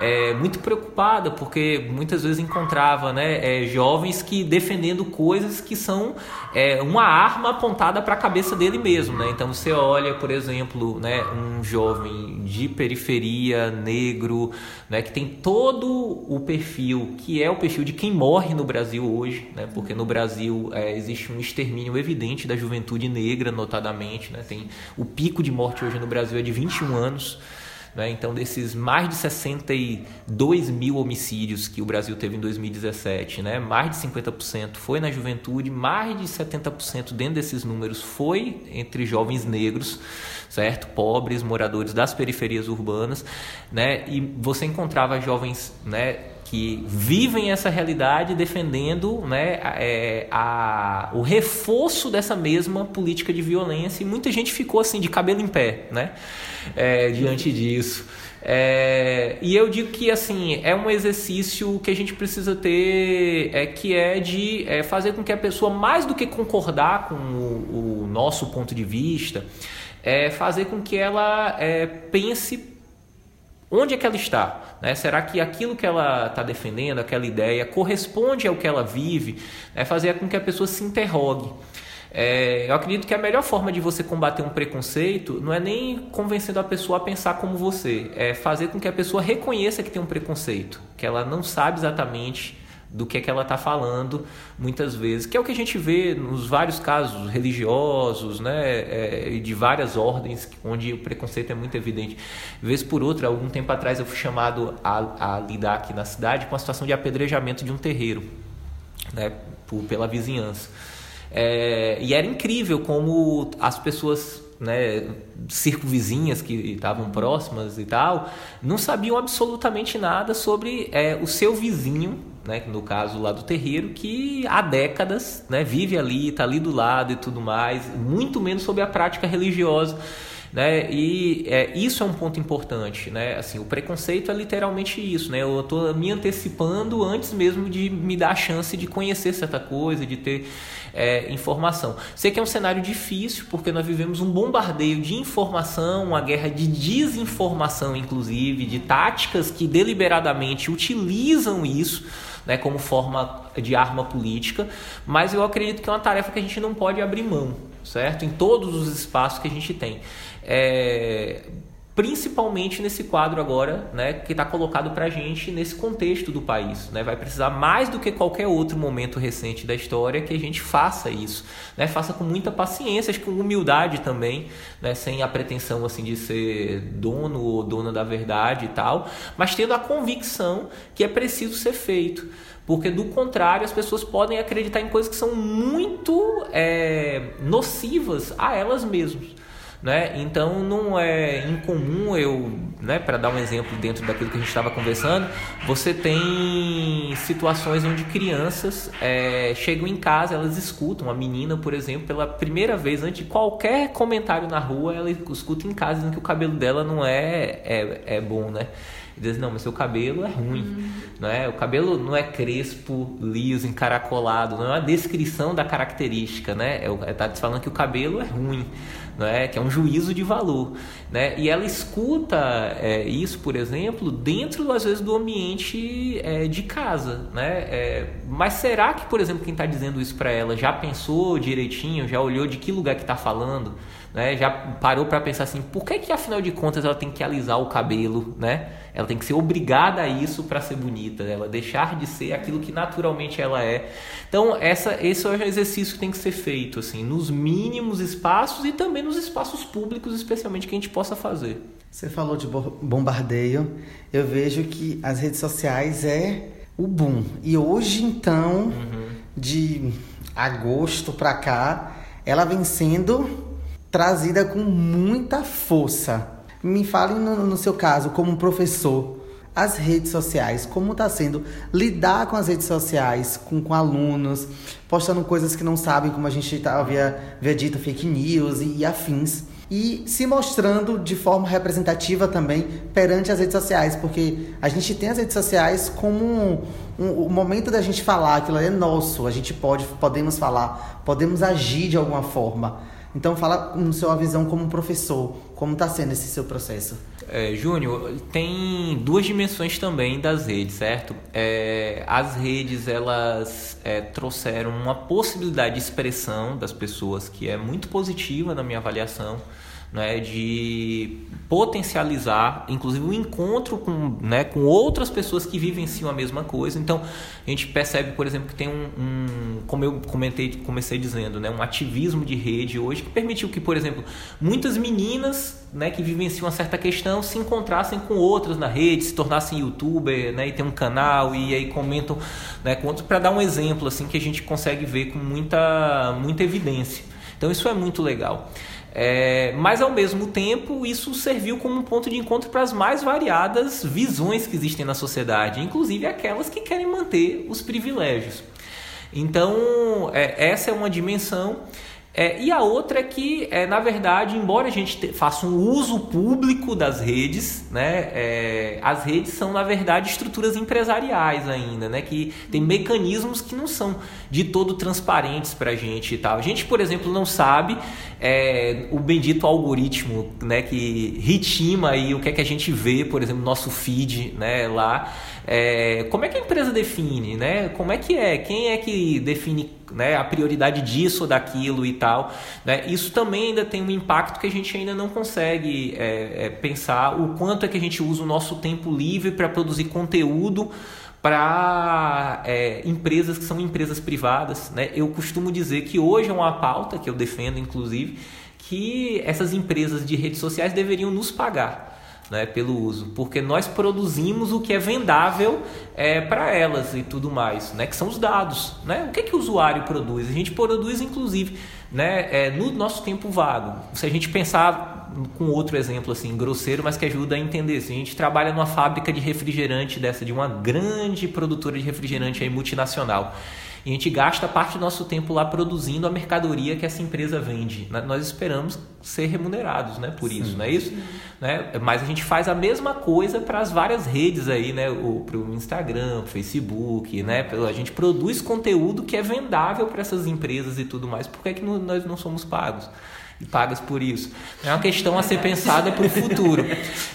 é, muito preocupada, porque muitas vezes encontrava né, é, jovens que defendendo coisas que são é, uma arma apontada para a cabeça dele mesmo. Né? Então você olha, por exemplo, né, um jovem de periferia, negro, né, que tem todo o perfil que é o perfil de quem morre no Brasil hoje, né? porque no Brasil é, existe um extermínio evidente da juventude negra, notadamente. Né? Tem, o pico de morte hoje no Brasil é de 21 anos. Né? Então, desses mais de 62 mil homicídios que o Brasil teve em 2017, né? mais de 50% foi na juventude, mais de 70% dentro desses números foi entre jovens negros, certo? Pobres, moradores das periferias urbanas, né? E você encontrava jovens, né? Que vivem essa realidade defendendo né, é, a, o reforço dessa mesma política de violência e muita gente ficou assim de cabelo em pé né, é, diante disso. É, e eu digo que assim é um exercício que a gente precisa ter, é, que é de é, fazer com que a pessoa, mais do que concordar com o, o nosso ponto de vista, é fazer com que ela é, pense onde é que ela está. Né? Será que aquilo que ela está defendendo, aquela ideia, corresponde ao que ela vive? É fazer com que a pessoa se interrogue. É, eu acredito que a melhor forma de você combater um preconceito não é nem convencendo a pessoa a pensar como você, é fazer com que a pessoa reconheça que tem um preconceito, que ela não sabe exatamente do que é que ela está falando muitas vezes, que é o que a gente vê nos vários casos religiosos, né, é, de várias ordens, onde o preconceito é muito evidente. Vez por outra, algum tempo atrás eu fui chamado a, a lidar aqui na cidade com a situação de apedrejamento de um terreiro, né, por, pela vizinhança. É, e era incrível como as pessoas né, circunvizinhas que estavam próximas e tal, não sabiam absolutamente nada sobre é, o seu vizinho, né, no caso lá do terreiro, que há décadas né, vive ali, está ali do lado e tudo mais, muito menos sobre a prática religiosa Né? E é, isso é um ponto importante, né? Assim, o preconceito é literalmente isso, né? Eu estou me antecipando antes mesmo de me dar a chance de conhecer certa coisa, de ter é, informação. Sei que é um cenário difícil porque nós vivemos um bombardeio de informação, uma guerra de desinformação, inclusive, de táticas que deliberadamente utilizam isso né, como forma de arma política, mas eu acredito que é uma tarefa que a gente não pode abrir mão, certo? Em todos os espaços que a gente tem. É, principalmente nesse quadro agora, né, que está colocado para a gente nesse contexto do país. Né? Vai precisar mais do que qualquer outro momento recente da história que a gente faça isso, né? faça com muita paciência, acho que com humildade também, né? sem a pretensão assim de ser dono ou dona da verdade e tal, mas tendo a convicção que é preciso ser feito. Porque do contrário, as pessoas podem acreditar em coisas que são muito é, nocivas a elas mesmas. Né? Então não é incomum eu, né, para dar um exemplo dentro daquilo que a gente estava conversando, você tem situações onde crianças é, chegam em casa, elas escutam, a menina, por exemplo, pela primeira vez, antes de qualquer comentário na rua, ela escuta em casa dizendo que o cabelo dela não é, é, é bom, né? E diz, não, mas seu cabelo é ruim, uhum. não é? O cabelo não é crespo, liso, encaracolado, não é uma descrição da característica, né? É, tá falando que o cabelo é ruim né, que é um juízo de valor. Né? E ela escuta é, isso, por exemplo, dentro, às vezes, do ambiente é, de casa. Né? É, mas será que, por exemplo, quem está dizendo isso para ela já pensou direitinho, já olhou de que lugar que está falando? Né? Já parou para pensar assim, por que, que afinal de contas ela tem que alisar o cabelo? Né? Ela tem que ser obrigada a isso para ser bonita, ela deixar de ser aquilo que naturalmente ela é. Então, essa, esse é o exercício que tem que ser feito, assim, nos mínimos espaços e também nos espaços públicos, especialmente que a gente possa fazer. Você falou de bombardeio, eu vejo que as redes sociais é o boom. E hoje, então, uhum. de agosto para cá, ela vem sendo trazida com muita força. Me fale no, no seu caso, como professor, as redes sociais, como está sendo lidar com as redes sociais, com, com alunos, postando coisas que não sabem, como a gente tá, havia, havia dito, fake news e, e afins e se mostrando de forma representativa também perante as redes sociais, porque a gente tem as redes sociais como um, um, o momento da gente falar, aquilo é nosso, a gente pode, podemos falar, podemos agir de alguma forma. Então fala no sua visão como professor, como está sendo esse seu processo? É, Júnior, tem duas dimensões também das redes, certo? É, as redes elas é, trouxeram uma possibilidade de expressão das pessoas que é muito positiva na minha avaliação né, de potencializar, inclusive o um encontro com, né, com outras pessoas que vivenciam a mesma coisa. Então, a gente percebe, por exemplo, que tem um, um, como eu comentei, comecei dizendo, né, um ativismo de rede hoje que permitiu que, por exemplo, muitas meninas né, que vivenciam uma certa questão se encontrassem com outras na rede, se tornassem youtuber, né, e tem um canal e aí comentam, né, com para dar um exemplo assim que a gente consegue ver com muita muita evidência. Então isso é muito legal. É, mas ao mesmo tempo isso serviu como um ponto de encontro para as mais variadas visões que existem na sociedade, inclusive aquelas que querem manter os privilégios. Então, é, essa é uma dimensão. É, e a outra é que, é, na verdade, embora a gente te, faça um uso público das redes, né, é, as redes são, na verdade, estruturas empresariais ainda, né, que tem mecanismos que não são de todo transparentes para a gente e tal. A gente, por exemplo, não sabe é, o bendito algoritmo né, que ritima aí o que é que a gente vê, por exemplo, no nosso feed né, lá. É, como é que a empresa define, né? Como é que é? Quem é que define né, a prioridade disso ou daquilo e tal? Né? Isso também ainda tem um impacto que a gente ainda não consegue é, é pensar o quanto é que a gente usa o nosso tempo livre para produzir conteúdo para é, empresas que são empresas privadas. Né? Eu costumo dizer que hoje é uma pauta que eu defendo, inclusive, que essas empresas de redes sociais deveriam nos pagar né, pelo uso, porque nós produzimos o que é vendável é, para elas e tudo mais, né, que são os dados. Né? O que, é que o usuário produz? A gente produz, inclusive, né, é, no nosso tempo vago. Se a gente pensar com outro exemplo assim grosseiro, mas que ajuda a entender. Se a gente trabalha numa fábrica de refrigerante dessa de uma grande produtora de refrigerante aí multinacional e a gente gasta parte do nosso tempo lá produzindo a mercadoria que essa empresa vende. Nós esperamos ser remunerados né, por isso, não é isso? Né? Mas a gente faz a mesma coisa para as várias redes aí, né? Para o Instagram, o Facebook, né? A gente produz conteúdo que é vendável para essas empresas e tudo mais. Por que, é que nós não somos pagos? E pagas por isso. É uma questão a ser pensada para o futuro.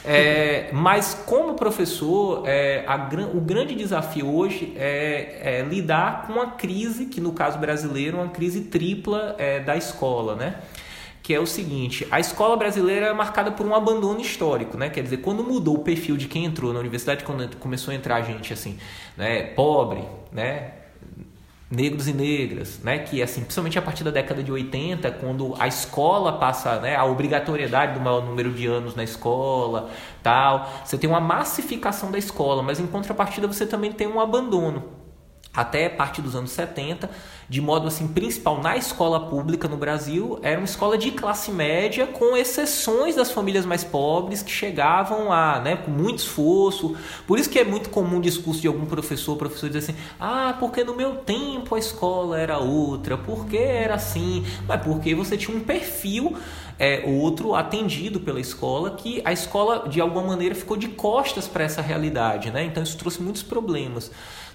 É, mas como professor, é, a, o grande desafio hoje é, é, lidar com a crise, que no caso brasileiro é uma crise tripla é, da escola, né? que é o seguinte: a escola brasileira é marcada por um abandono histórico, né? Quer dizer, quando mudou o perfil de quem entrou na universidade, quando começou a entrar gente assim, né, pobre, né, negros e negras, né? Que assim, principalmente a partir da década de 80, quando a escola passa, né, a obrigatoriedade do maior número de anos na escola, tal, você tem uma massificação da escola, mas em contrapartida você também tem um abandono até parte dos anos 70, de modo assim principal na escola pública no Brasil, era uma escola de classe média, com exceções das famílias mais pobres que chegavam lá, né, com muito esforço. Por isso que é muito comum o discurso de algum professor, professor dizer assim: "Ah, porque no meu tempo a escola era outra, porque era assim". Mas porque você tinha um perfil é, outro atendido pela escola que a escola de alguma maneira ficou de costas para essa realidade, né? Então isso trouxe muitos problemas.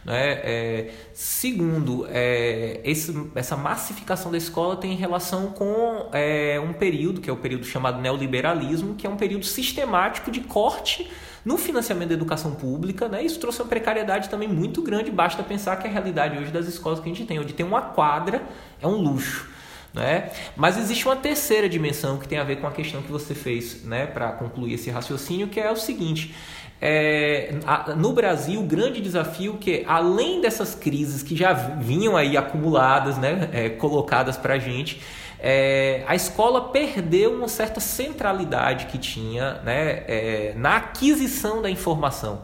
Né? É, segundo, é, esse, essa massificação da escola tem relação com é, um período, que é o período chamado neoliberalismo, que é um período sistemático de corte no financiamento da educação pública. Né? Isso trouxe uma precariedade também muito grande. Basta pensar que a realidade hoje das escolas que a gente tem, onde tem uma quadra, é um luxo. Né? Mas existe uma terceira dimensão que tem a ver com a questão que você fez né, para concluir esse raciocínio, que é o seguinte: é, no Brasil, o grande desafio que, além dessas crises que já vinham aí acumuladas, né, é, colocadas para a gente, é, a escola perdeu uma certa centralidade que tinha né, é, na aquisição da informação.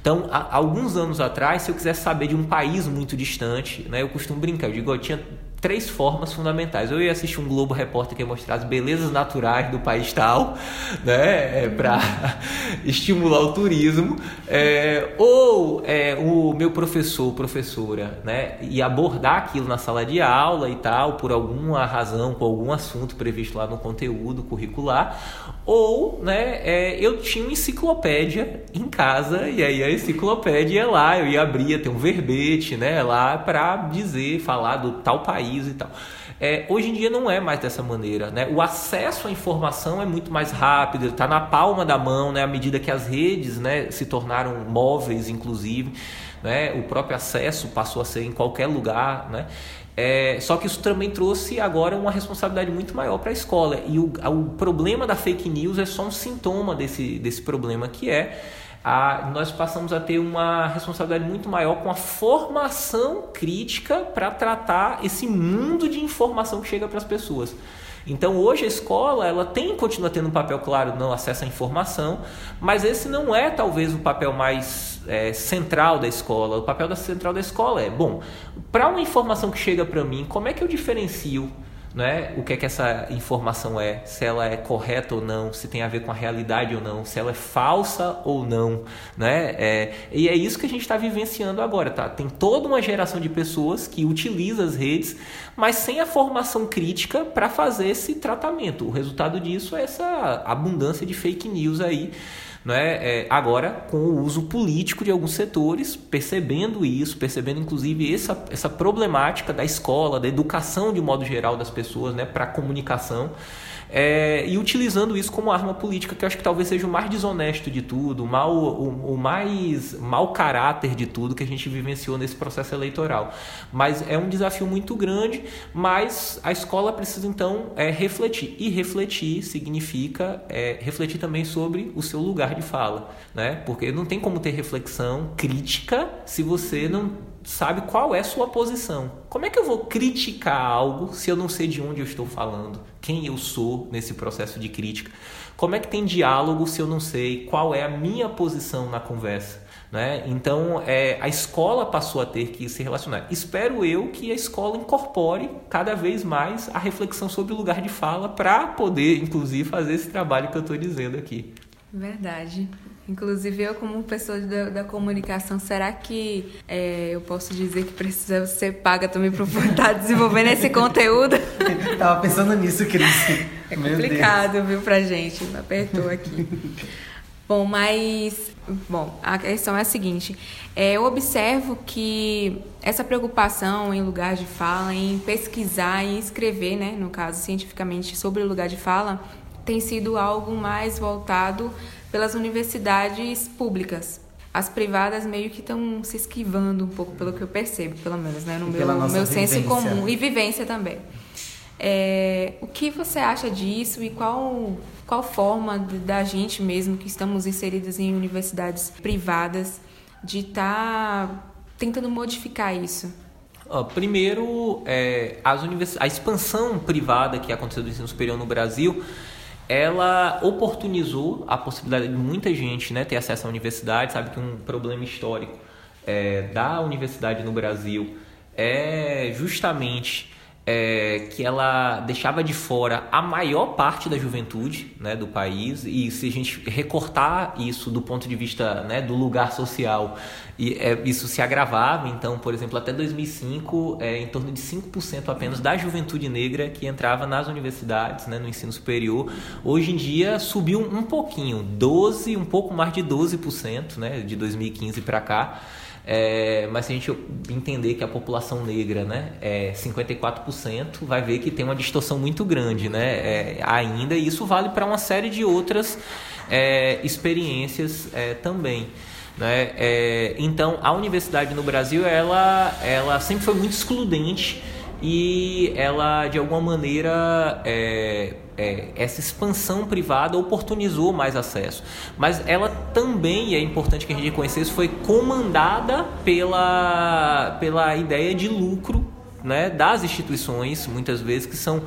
Então, há, alguns anos atrás, se eu quisesse saber de um país muito distante, né, eu costumo brincar, eu digo, eu tinha três formas fundamentais. Eu ia assistir um Globo Repórter que ia mostrar as belezas naturais do país tal, né, é, para estimular o turismo, é, ou é, o meu professor, professora, né, ia abordar aquilo na sala de aula e tal, por alguma razão, com algum assunto previsto lá no conteúdo curricular, ou, né, é, eu tinha uma enciclopédia em casa e aí a enciclopédia ia lá, eu ia abrir, ia ter um verbete, né, lá para dizer, falar do tal país e tal. É, hoje em dia não é mais dessa maneira, né? O acesso à informação é muito mais rápido, está na palma da mão, né? À medida que as redes, né, se tornaram móveis, inclusive, né? O próprio acesso passou a ser em qualquer lugar, né? É, só que isso também trouxe agora uma responsabilidade muito maior para a escola. E o, o problema da fake news é só um sintoma desse, desse problema que é a, nós passamos a ter uma responsabilidade muito maior com a formação crítica para tratar esse mundo de informação que chega para as pessoas. Então hoje a escola ela tem continua tendo um papel claro no acesso à informação, mas esse não é talvez o papel mais é, central da escola. O papel da central da escola é bom para uma informação que chega para mim, como é que eu diferencio né? o que é que essa informação é, se ela é correta ou não, se tem a ver com a realidade ou não, se ela é falsa ou não. Né? É, e é isso que a gente está vivenciando agora. Tá? Tem toda uma geração de pessoas que utiliza as redes, mas sem a formação crítica para fazer esse tratamento. O resultado disso é essa abundância de fake news aí né? É, agora com o uso político de alguns setores, percebendo isso, percebendo inclusive essa, essa problemática da escola, da educação de modo geral das pessoas né? para a comunicação é, e utilizando isso como arma política, que eu acho que talvez seja o mais desonesto de tudo, o, mal, o, o mais mau caráter de tudo que a gente vivenciou nesse processo eleitoral. Mas é um desafio muito grande, mas a escola precisa então é, refletir. E refletir significa é, refletir também sobre o seu lugar de fala, né? porque não tem como ter reflexão crítica se você não sabe qual é sua posição. Como é que eu vou criticar algo se eu não sei de onde eu estou falando? Quem eu sou nesse processo de crítica? Como é que tem diálogo se eu não sei qual é a minha posição na conversa? Né? Então, é, a escola passou a ter que se relacionar. Espero eu que a escola incorpore cada vez mais a reflexão sobre o lugar de fala para poder, inclusive, fazer esse trabalho que eu estou dizendo aqui. Verdade. Inclusive, eu, como pessoa da, da comunicação, será que é, eu posso dizer que precisa ser paga também para estar desenvolvendo esse conteúdo? Tava pensando nisso, Cris. É complicado, viu, pra gente. Me apertou aqui. Bom, mas bom, a questão é a seguinte: é, eu observo que essa preocupação em lugar de fala, em pesquisar, em escrever, né, no caso cientificamente sobre o lugar de fala, tem sido algo mais voltado pelas universidades públicas. As privadas meio que estão se esquivando um pouco, pelo que eu percebo, pelo menos, né, no meu, meu senso comum e vivência também. É, o que você acha disso e qual, qual forma da gente mesmo que estamos inseridos em universidades privadas de estar tá tentando modificar isso? primeiro, é, as univers... a expansão privada que aconteceu do ensino superior no Brasil ela oportunizou a possibilidade de muita gente né, ter acesso à universidade. Sabe que um problema histórico é, da universidade no Brasil é justamente é, que ela deixava de fora a maior parte da juventude né, do país. E se a gente recortar isso do ponto de vista né, do lugar social e, é, isso se agravava. Então por exemplo até 2005 é, em torno de 5% apenas da juventude negra que entrava nas universidades né, no ensino superior. Hoje em dia subiu um pouquinho 12 um pouco mais de 12% né, de 2015 para cá é, mas se a gente entender que a população negra né, é 54%, vai ver que tem uma distorção muito grande né, é, ainda, e isso vale para uma série de outras é, experiências é, também. Né? É, então, a universidade no Brasil ela, ela sempre foi muito excludente e ela, de alguma maneira, é, essa expansão privada oportunizou mais acesso. Mas ela também, e é importante que a gente reconhecesse, foi comandada pela, pela ideia de lucro né, das instituições, muitas vezes, que são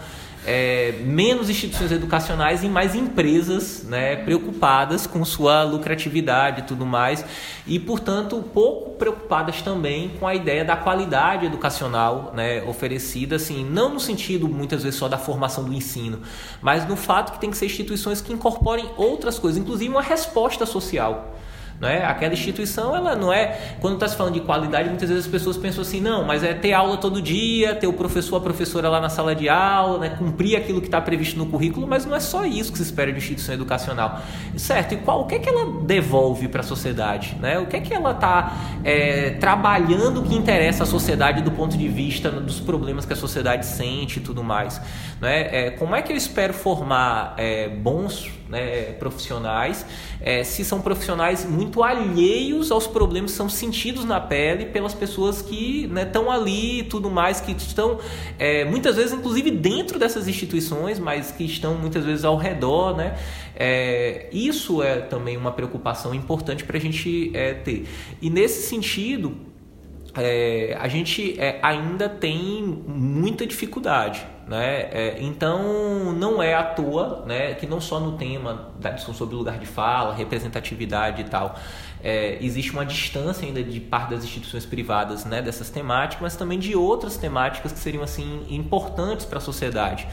é, menos instituições educacionais e mais empresas né, preocupadas com sua lucratividade e tudo mais, e portanto pouco preocupadas também com a ideia da qualidade educacional né, oferecida, assim, não no sentido muitas vezes só da formação do ensino, mas no fato que tem que ser instituições que incorporem outras coisas, inclusive uma resposta social. Não é? Aquela instituição, ela não é. Quando está se falando de qualidade, muitas vezes as pessoas pensam assim, não, mas é ter aula todo dia, ter o professor, a professora lá na sala de aula, né? cumprir aquilo que está previsto no currículo, mas não é só isso que se espera de instituição educacional. Certo? E qual, o que é que ela devolve para a sociedade? Né? O que é que ela está é, trabalhando que interessa à sociedade do ponto de vista dos problemas que a sociedade sente e tudo mais? Né? É, como é que eu espero formar é, bons né, profissionais, é, se são profissionais muito alheios aos problemas que são sentidos na pele pelas pessoas que estão né, ali e tudo mais, que estão é, muitas vezes, inclusive, dentro dessas instituições, mas que estão muitas vezes ao redor. Né? É, isso é também uma preocupação importante para a gente é, ter. E nesse sentido, é, a gente é, ainda tem muita dificuldade. Né? É, então, não é à toa né, que não só no tema da discussão sobre lugar de fala, representatividade e tal, é, existe uma distância ainda de parte das instituições privadas né, dessas temáticas, mas também de outras temáticas que seriam assim importantes para a sociedade.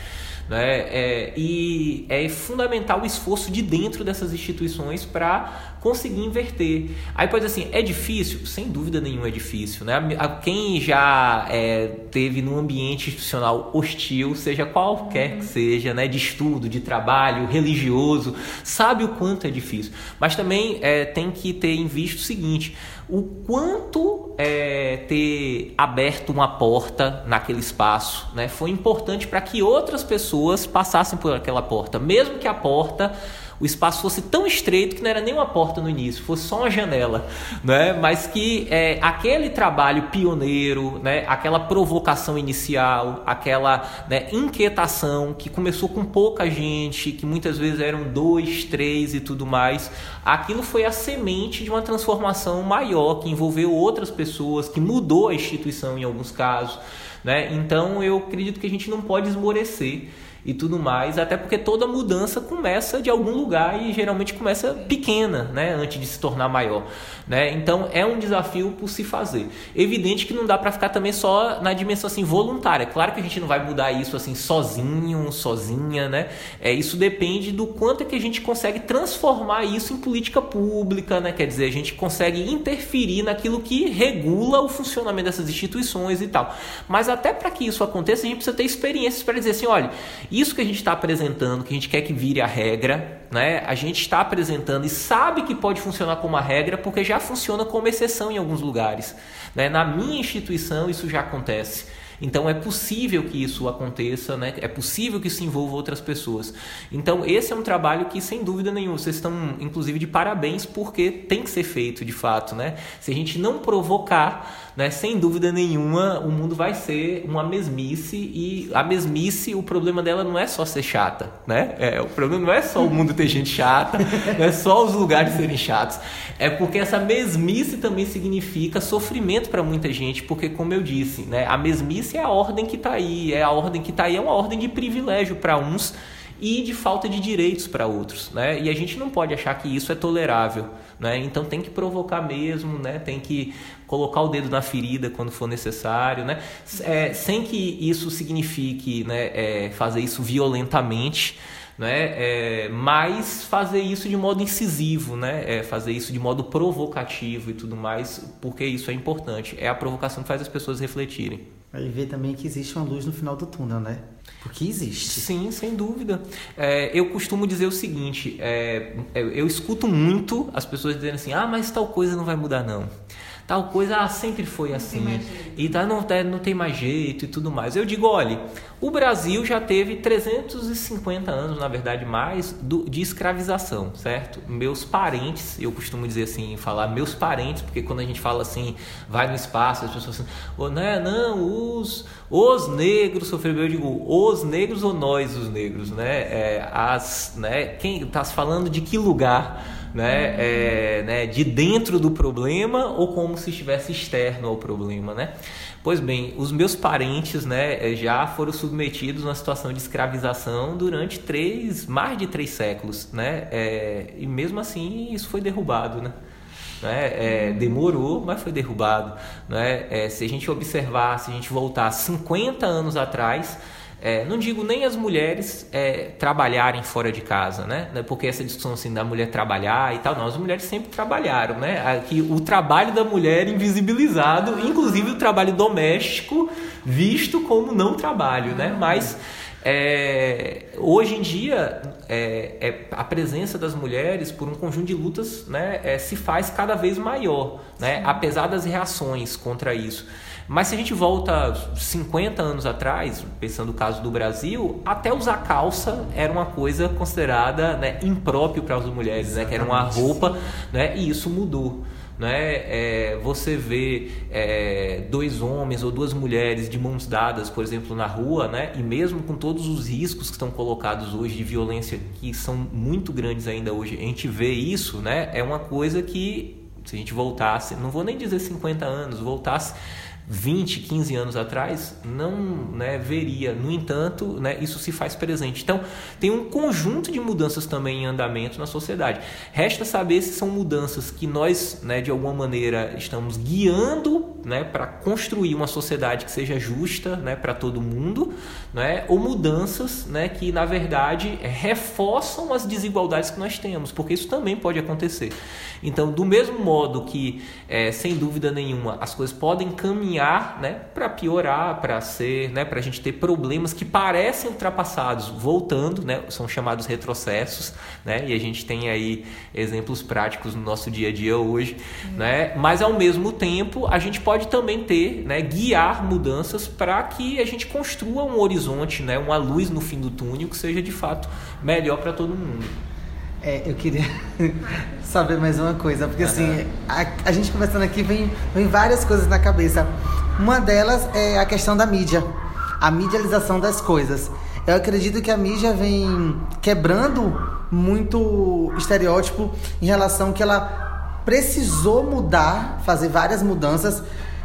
Né? É, e é fundamental o esforço de dentro dessas instituições para conseguir inverter. Aí pode assim, é difícil? Sem dúvida nenhuma é difícil. Né? Quem já é, teve num ambiente institucional hostil, seja qualquer que seja, né? de estudo, de trabalho, religioso, sabe o quanto é difícil. Mas também é, tem que ter em vista o seguinte: o quanto é, ter aberto uma porta naquele espaço né, foi importante para que outras pessoas passassem por aquela porta, mesmo que a porta o espaço fosse tão estreito que não era nem uma porta no início, fosse só uma janela, né? mas que é, aquele trabalho pioneiro, né? aquela provocação inicial, aquela né, inquietação que começou com pouca gente, que muitas vezes eram dois, três e tudo mais, aquilo foi a semente de uma transformação maior que envolveu outras pessoas, que mudou a instituição em alguns casos. Né? Então eu acredito que a gente não pode esmorecer e tudo mais, até porque toda mudança começa de algum lugar e geralmente começa pequena, né, antes de se tornar maior, né? Então é um desafio por se fazer. Evidente que não dá para ficar também só na dimensão assim voluntária. Claro que a gente não vai mudar isso assim sozinho, sozinha, né? É isso depende do quanto é que a gente consegue transformar isso em política pública, né? Quer dizer, a gente consegue interferir naquilo que regula o funcionamento dessas instituições e tal. Mas até para que isso aconteça, a gente precisa ter experiências para dizer assim, olha, isso que a gente está apresentando, que a gente quer que vire a regra, né? A gente está apresentando e sabe que pode funcionar como a regra porque já funciona como exceção em alguns lugares. Né? Na minha instituição isso já acontece. Então é possível que isso aconteça, né? é possível que isso envolva outras pessoas. Então esse é um trabalho que, sem dúvida nenhuma, vocês estão inclusive de parabéns porque tem que ser feito de fato. Né? Se a gente não provocar, né, sem dúvida nenhuma, o mundo vai ser uma mesmice e a mesmice, o problema dela não é só ser chata. Né? É, o problema não é só o mundo ter gente chata, não é só os lugares serem chatos. É porque essa mesmice também significa sofrimento para muita gente, porque, como eu disse, né, a mesmice é a ordem que está aí, é a ordem que está aí, é uma ordem de privilégio para uns e de falta de direitos para outros, né? E a gente não pode achar que isso é tolerável, né? Então tem que provocar mesmo, né? Tem que colocar o dedo na ferida quando for necessário, né? É, sem que isso signifique, né? É, fazer isso violentamente, né? É, mas fazer isso de modo incisivo, né? É, fazer isso de modo provocativo e tudo mais, porque isso é importante. É a provocação que faz as pessoas refletirem. Aí ver também que existe uma luz no final do túnel, né? Porque existe. Sim, sem dúvida. É, eu costumo dizer o seguinte: é, eu escuto muito as pessoas dizendo assim, ah, mas tal coisa não vai mudar, não tal coisa ah, sempre foi assim e tá, não, tá, não tem mais jeito e tudo mais. Eu digo, olha, o Brasil já teve 350 anos, na verdade, mais do, de escravização, certo? Meus parentes, eu costumo dizer assim, falar meus parentes, porque quando a gente fala assim, vai no espaço, as pessoas assim, oh, né, não, os, os negros sofreram, eu digo, os negros ou nós os negros, né? É, as, né? Quem tá falando de que lugar? Né, é, né, de dentro do problema ou como se estivesse externo ao problema, né? Pois bem, os meus parentes, né, já foram submetidos a uma situação de escravização durante três, mais de três séculos, né? É, e mesmo assim isso foi derrubado, né? Né? É, demorou, mas foi derrubado. Né? É, se a gente observar, se a gente voltar 50 anos atrás, é, não digo nem as mulheres é, trabalharem fora de casa, né? Porque essa discussão assim da mulher trabalhar e tal, não, as mulheres sempre trabalharam, né? Aqui, o trabalho da mulher invisibilizado, inclusive o trabalho doméstico visto como não trabalho, né? Mas é, hoje em dia é, é, a presença das mulheres por um conjunto de lutas né, é, se faz cada vez maior, né? Apesar das reações contra isso. Mas se a gente volta 50 anos atrás, pensando no caso do Brasil, até usar calça era uma coisa considerada né, impróprio para as mulheres, né, que era uma roupa, né, e isso mudou. Né? É, você vê é, dois homens ou duas mulheres de mãos dadas, por exemplo, na rua, né? e mesmo com todos os riscos que estão colocados hoje de violência, que são muito grandes ainda hoje, a gente vê isso, né? é uma coisa que, se a gente voltasse, não vou nem dizer 50 anos, voltasse 20, 15 anos atrás, não né, veria. No entanto, né, isso se faz presente. Então, tem um conjunto de mudanças também em andamento na sociedade. Resta saber se são mudanças que nós, né, de alguma maneira, estamos guiando né, para construir uma sociedade que seja justa né, para todo mundo, né, ou mudanças que, na verdade, reforçam as desigualdades que nós temos, porque isso também pode acontecer. Então, do mesmo modo que, é, sem dúvida nenhuma, as coisas podem caminhar né, para piorar, para ser, né, para a gente ter problemas que parecem ultrapassados, voltando, né, são chamados retrocessos, né, e a gente tem aí exemplos práticos no nosso dia a dia hoje, uhum. né, mas ao mesmo tempo a gente pode também ter, né, guiar mudanças para que a gente construa um horizonte, né, uma luz no fim do túnel que seja de fato melhor para todo mundo. É, eu queria saber mais uma coisa, porque assim, a, a, gente conversando aqui vem, vem várias coisas na cabeça. Uma delas é a questão da mídia, a medialização das coisas. Eu acredito que a mídia vem quebrando muito estereótipo em relação que ela precisou mudar, fazer várias mudanças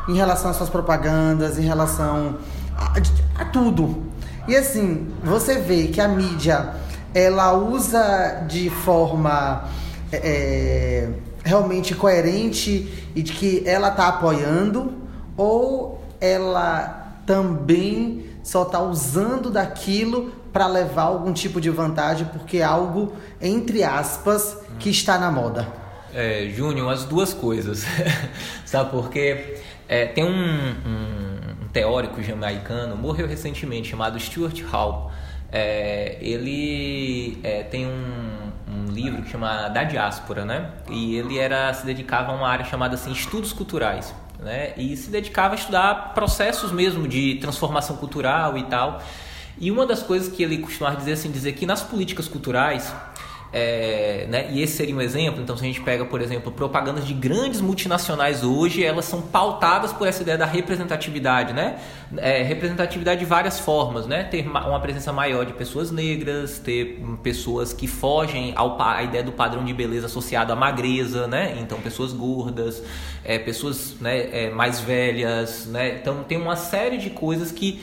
em relação às suas propagandas, em relação a, a tudo. E assim, você vê que a mídia ela usa de forma é, realmente coerente e de que ela está apoiando ou ela também só está usando daquilo para levar algum tipo de vantagem porque é algo entre aspas que está na moda. É, Júnior, as duas coisas, sabe? Porque é, tem um, um, um, teórico jamaicano, morreu recentemente, chamado Stuart Hall. É, ele é, tem um, um, livro que chama Da Diáspora, né? E ele era se dedicava a uma área chamada assim, estudos culturais, né? E se dedicava a estudar processos mesmo de transformação cultural e tal. E uma das coisas que ele costumava dizer assim, dizer que nas políticas culturais é, né? E esse seria um exemplo. Então, se a gente pega, por exemplo, propagandas de grandes multinacionais hoje, elas são pautadas por essa ideia da representatividade, né? É, representatividade de várias formas, né? Ter uma presença maior de pessoas negras, ter pessoas que fogem ao, à ideia do padrão de beleza associado à magreza, né? Então, pessoas gordas, é, pessoas né, é, mais velhas, né? Então, tem uma série de coisas que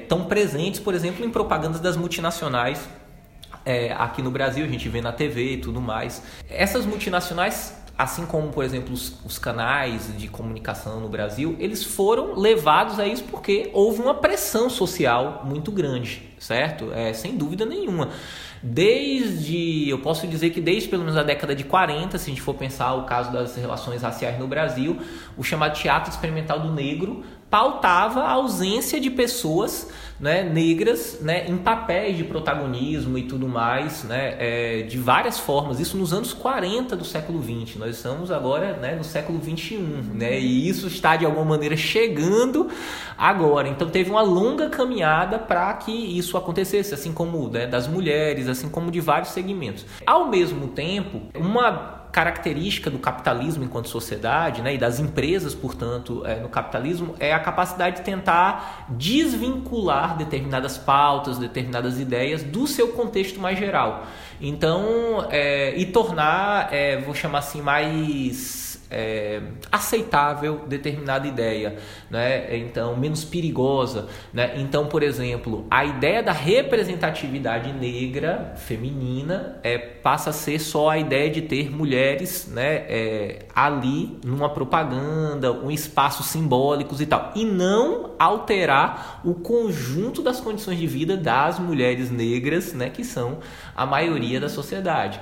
estão é, presentes, por exemplo, em propagandas das multinacionais é, aqui no Brasil, a gente vê na TV e tudo mais. Essas multinacionais assim como, por exemplo, os, os, canais de comunicação no Brasil, eles foram levados a isso porque houve uma pressão social muito grande, certo? É, sem dúvida nenhuma. Desde, eu posso dizer que desde pelo menos a década de 40, se a gente for pensar o caso das relações raciais no Brasil, o chamado teatro experimental do negro pautava a ausência de pessoas né, negras né, em papéis de protagonismo e tudo mais, né, é, de várias formas. Isso nos anos 40 do século 20. Nós estamos agora né, no século 21, né, e isso está de alguma maneira chegando agora. Então teve uma longa caminhada para que isso acontecesse, assim como né, das mulheres, assim como de vários segmentos. Ao mesmo tempo, uma característica do capitalismo enquanto sociedade, né, e das empresas, portanto, é, no capitalismo, é a capacidade de tentar desvincular determinadas pautas, determinadas ideias do seu contexto mais geral. Então, é, e tornar, é, vou chamar assim, mais é, aceitável determinada ideia, né? então menos perigosa. Né? Então, por exemplo, a ideia da representatividade negra feminina é, passa a ser só a ideia de ter mulheres né, é, ali numa propaganda, um espaço simbólicos e tal, e não alterar o conjunto das condições de vida das mulheres negras, né, que são a maioria da sociedade.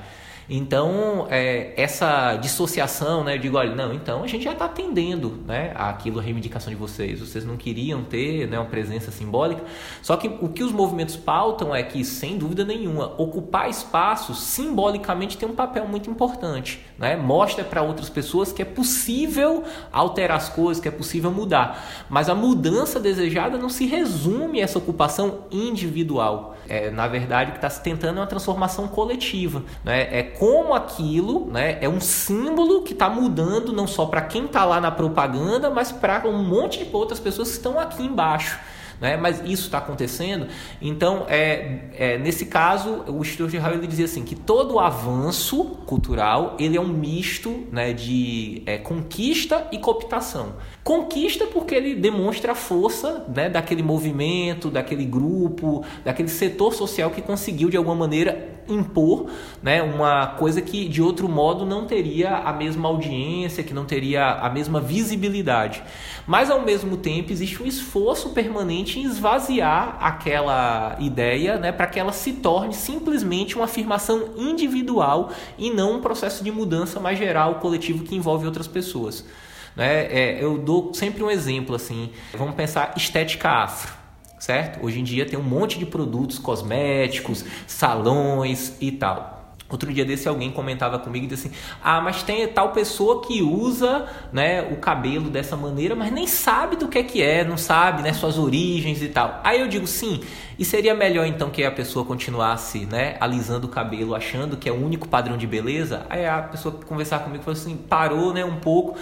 Então, é, essa dissociação, né, eu digo, olha, não, então a gente já está atendendo né, aquilo, a reivindicação de vocês. Vocês não queriam ter né, uma presença simbólica. Só que o que os movimentos pautam é que, sem dúvida nenhuma, ocupar espaços simbolicamente tem um papel muito importante. Né? Mostra para outras pessoas que é possível alterar as coisas, que é possível mudar. Mas a mudança desejada não se resume a essa ocupação individual. É, na verdade, o que está se tentando é uma transformação coletiva. Né? É como aquilo né, é um símbolo que está mudando não só para quem está lá na propaganda, mas para um monte de outras pessoas que estão aqui embaixo. Né? Mas isso está acontecendo. Então, é, é, nesse caso, o Stuart Hall ele dizia assim que todo avanço cultural ele é um misto né, de é, conquista e cooptação. Conquista porque ele demonstra a força né, daquele movimento, daquele grupo, daquele setor social que conseguiu de alguma maneira impor né, uma coisa que de outro modo não teria a mesma audiência, que não teria a mesma visibilidade. Mas ao mesmo tempo existe um esforço permanente em esvaziar aquela ideia né, para que ela se torne simplesmente uma afirmação individual e não um processo de mudança mais geral, coletivo que envolve outras pessoas. Né? É, eu dou sempre um exemplo assim. Vamos pensar estética afro certo? Hoje em dia tem um monte de produtos cosméticos, salões e tal. Outro dia desse alguém comentava comigo e disse assim: "Ah, mas tem tal pessoa que usa, né, o cabelo dessa maneira, mas nem sabe do que é que é, não sabe, né, suas origens e tal". Aí eu digo: "Sim, e seria melhor então que a pessoa continuasse, né, alisando o cabelo, achando que é o único padrão de beleza?". Aí a pessoa conversar comigo falou assim: "Parou, né, um pouco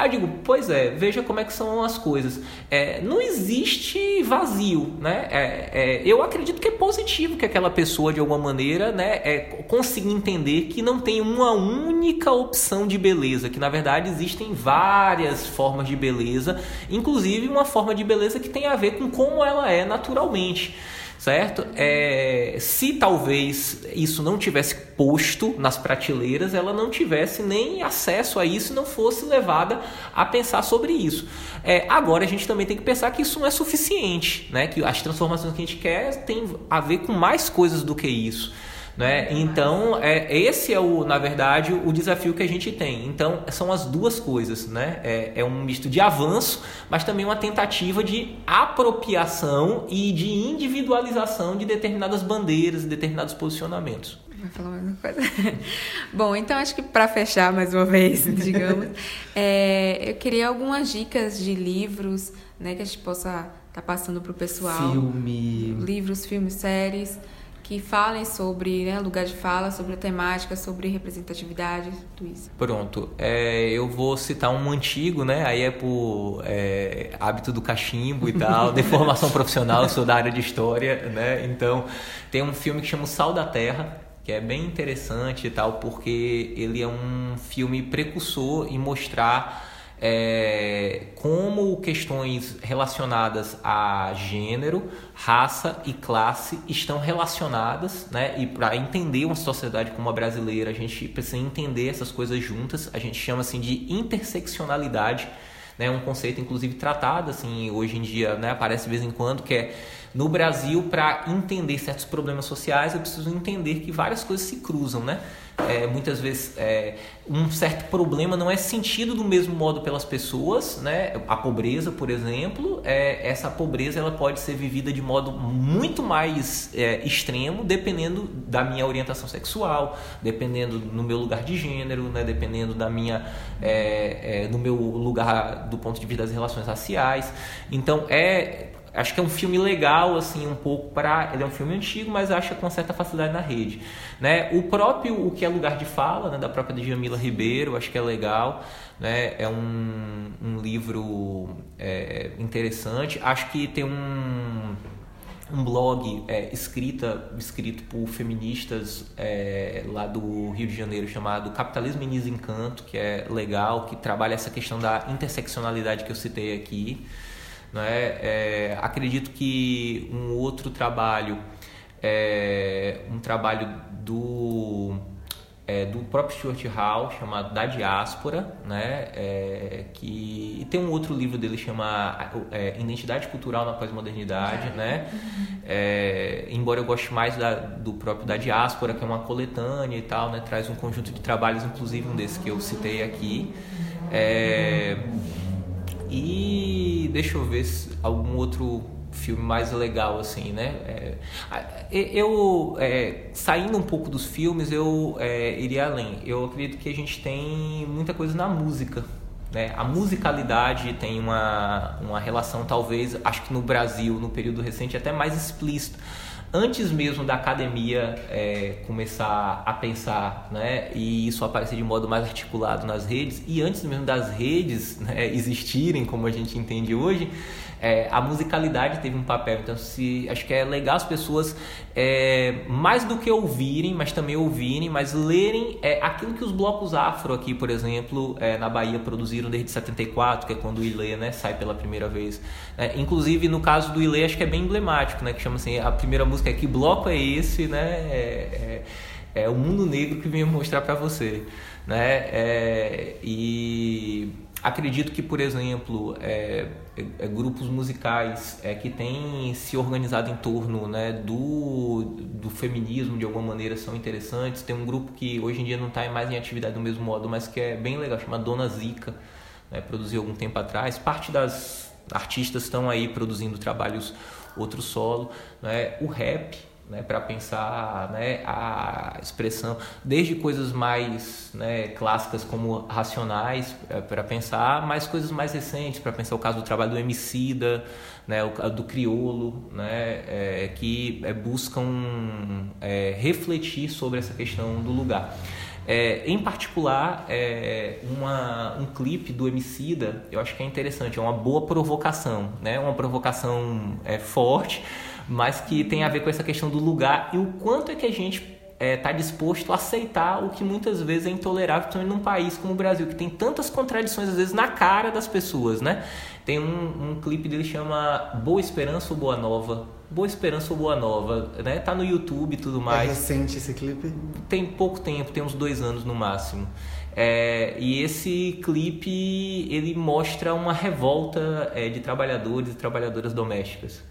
Aí eu digo, pois é, veja como é que são as coisas. É, não existe vazio, né? É, é, eu acredito que é positivo que aquela pessoa, de alguma maneira, né, é, consiga entender que não tem uma única opção de beleza, que na verdade existem várias formas de beleza, inclusive uma forma de beleza que tem a ver com como ela é naturalmente certo? É, se talvez isso não tivesse posto nas prateleiras, ela não tivesse nem acesso a isso e não fosse levada a pensar sobre isso. É, agora a gente também tem que pensar que isso não é suficiente, né? Que as transformações que a gente quer tem a ver com mais coisas do que isso. Né? Então, é, esse é, o, na verdade, o desafio que a gente tem. Então, são as duas coisas. Né? É, é um misto de avanço, mas também uma tentativa de apropriação e de individualização de determinadas bandeiras, determinados posicionamentos. Vai falar mais uma coisa? Bom, então acho que para fechar mais uma vez, digamos, é, eu queria algumas dicas de livros né, que a gente possa estar tá passando para o pessoal. Filme. Livros, filmes, séries que falem sobre né, lugar de fala, sobre a temática, sobre representatividade, tudo isso. Pronto. É, eu vou citar um antigo, né? Aí é por é, hábito do cachimbo e tal, de formação profissional, eu sou da área de história, né? Então, tem um filme que chama o Sal da Terra, que é bem interessante e tal, porque ele é um filme precursor em mostrar é, como questões relacionadas a gênero, raça e classe estão relacionadas, né? E para entender uma sociedade como a brasileira, a gente precisa entender essas coisas juntas. A gente chama assim de interseccionalidade, né? Um conceito inclusive tratado assim hoje em dia, né? Aparece de vez em quando que é no Brasil para entender certos problemas sociais eu preciso entender que várias coisas se cruzam, né? É, muitas vezes é, um certo problema não é sentido do mesmo modo pelas pessoas, né? A pobreza, por exemplo, é, essa pobreza ela pode ser vivida de modo muito mais é, extremo, dependendo da minha orientação sexual, dependendo do meu lugar de gênero, né? Dependendo da minha, é, é, do meu lugar do ponto de vista das relações raciais. Então é acho que é um filme legal assim um pouco para ele é um filme antigo mas acha com certa facilidade na rede né? O próprio o que é lugar de fala né, da própria Djamila Ribeiro acho que é legal né? É um, um livro é, interessante. Acho que tem um um blog é, escrita, escrito por feministas é, lá do Rio de Janeiro chamado Capitalismo em Desencanto, que é legal, que trabalha essa questão da interseccionalidade que eu citei aqui. Né? É, acredito que um outro trabalho, é, um trabalho do, é, do próprio Stuart Hall, chamado Da Diáspora, né? É, que, e tem um outro livro dele chama é, Identidade Cultural na Pós-Modernidade, né? É, embora eu goste mais da, do próprio Da Diáspora, que é uma coletânea e tal, né? Traz um conjunto de trabalhos, inclusive um desses que eu citei aqui. É, e deixa eu ver se algum outro filme mais legal assim, né? É, eu é, saindo um pouco dos filmes, eu é, iria além. Eu acredito que a gente tem muita coisa na música. Né? A musicalidade tem uma, uma relação, talvez, acho que no Brasil, no período recente, até mais explícita antes mesmo da academia é, começar a pensar, né, e isso aparecer de modo mais articulado nas redes, e antes mesmo das redes né, existirem como a gente entende hoje, é, a musicalidade teve um papel. Então, se, acho que é legal as pessoas, é, mais do que ouvirem, mas também ouvirem, mas lerem é, aquilo que os blocos afro aqui, por exemplo, é, na Bahia produziram desde 74, que é quando o Ilê né, sai pela primeira vez. É, inclusive, no caso do Ilê, acho que é bem emblemático, né, que chama assim, a primeira música é Que Bloco é Esse? Né, é, é, é o mundo negro que vem mostrar para você. Né, e acredito que, por exemplo, é, é, grupos musicais é, que têm se organizado em torno né, do, do feminismo de alguma maneira são interessantes. Tem um grupo que hoje em dia não está mais em atividade do mesmo modo, mas que é bem legal, chama Dona Zica, né, produziu algum tempo atrás. Parte das artistas estão aí produzindo trabalhos outro solo. Né? O rap né, para pensar né, a expressão, desde coisas mais né, clássicas como racionais, é, para pensar, mais coisas mais recentes, para pensar o caso do trabalho do Emicida, né, o, do Criolo, né, é, que é, buscam é, refletir sobre essa questão do lugar. É, em particular, é, uma, um clipe do Emicida, eu acho que é interessante, é uma boa provocação, né? Uma provocação é, forte, mas que tem a ver com essa questão do lugar e o quanto é que a gente está é, tá disposto a aceitar o que muitas vezes é intolerável, principalmente num país como o Brasil, que tem tantas contradições às vezes na cara das pessoas, né? Tem um, um clipe dele que chama Boa Esperança ou Boa Nova. Boa Esperança ou Boa Nova, né? Tá no YouTube e tudo é mais. É recente esse clipe? Tem pouco tempo, tem uns dois anos no máximo. É, e esse clipe ele mostra uma revolta é, de trabalhadores e trabalhadoras domésticas.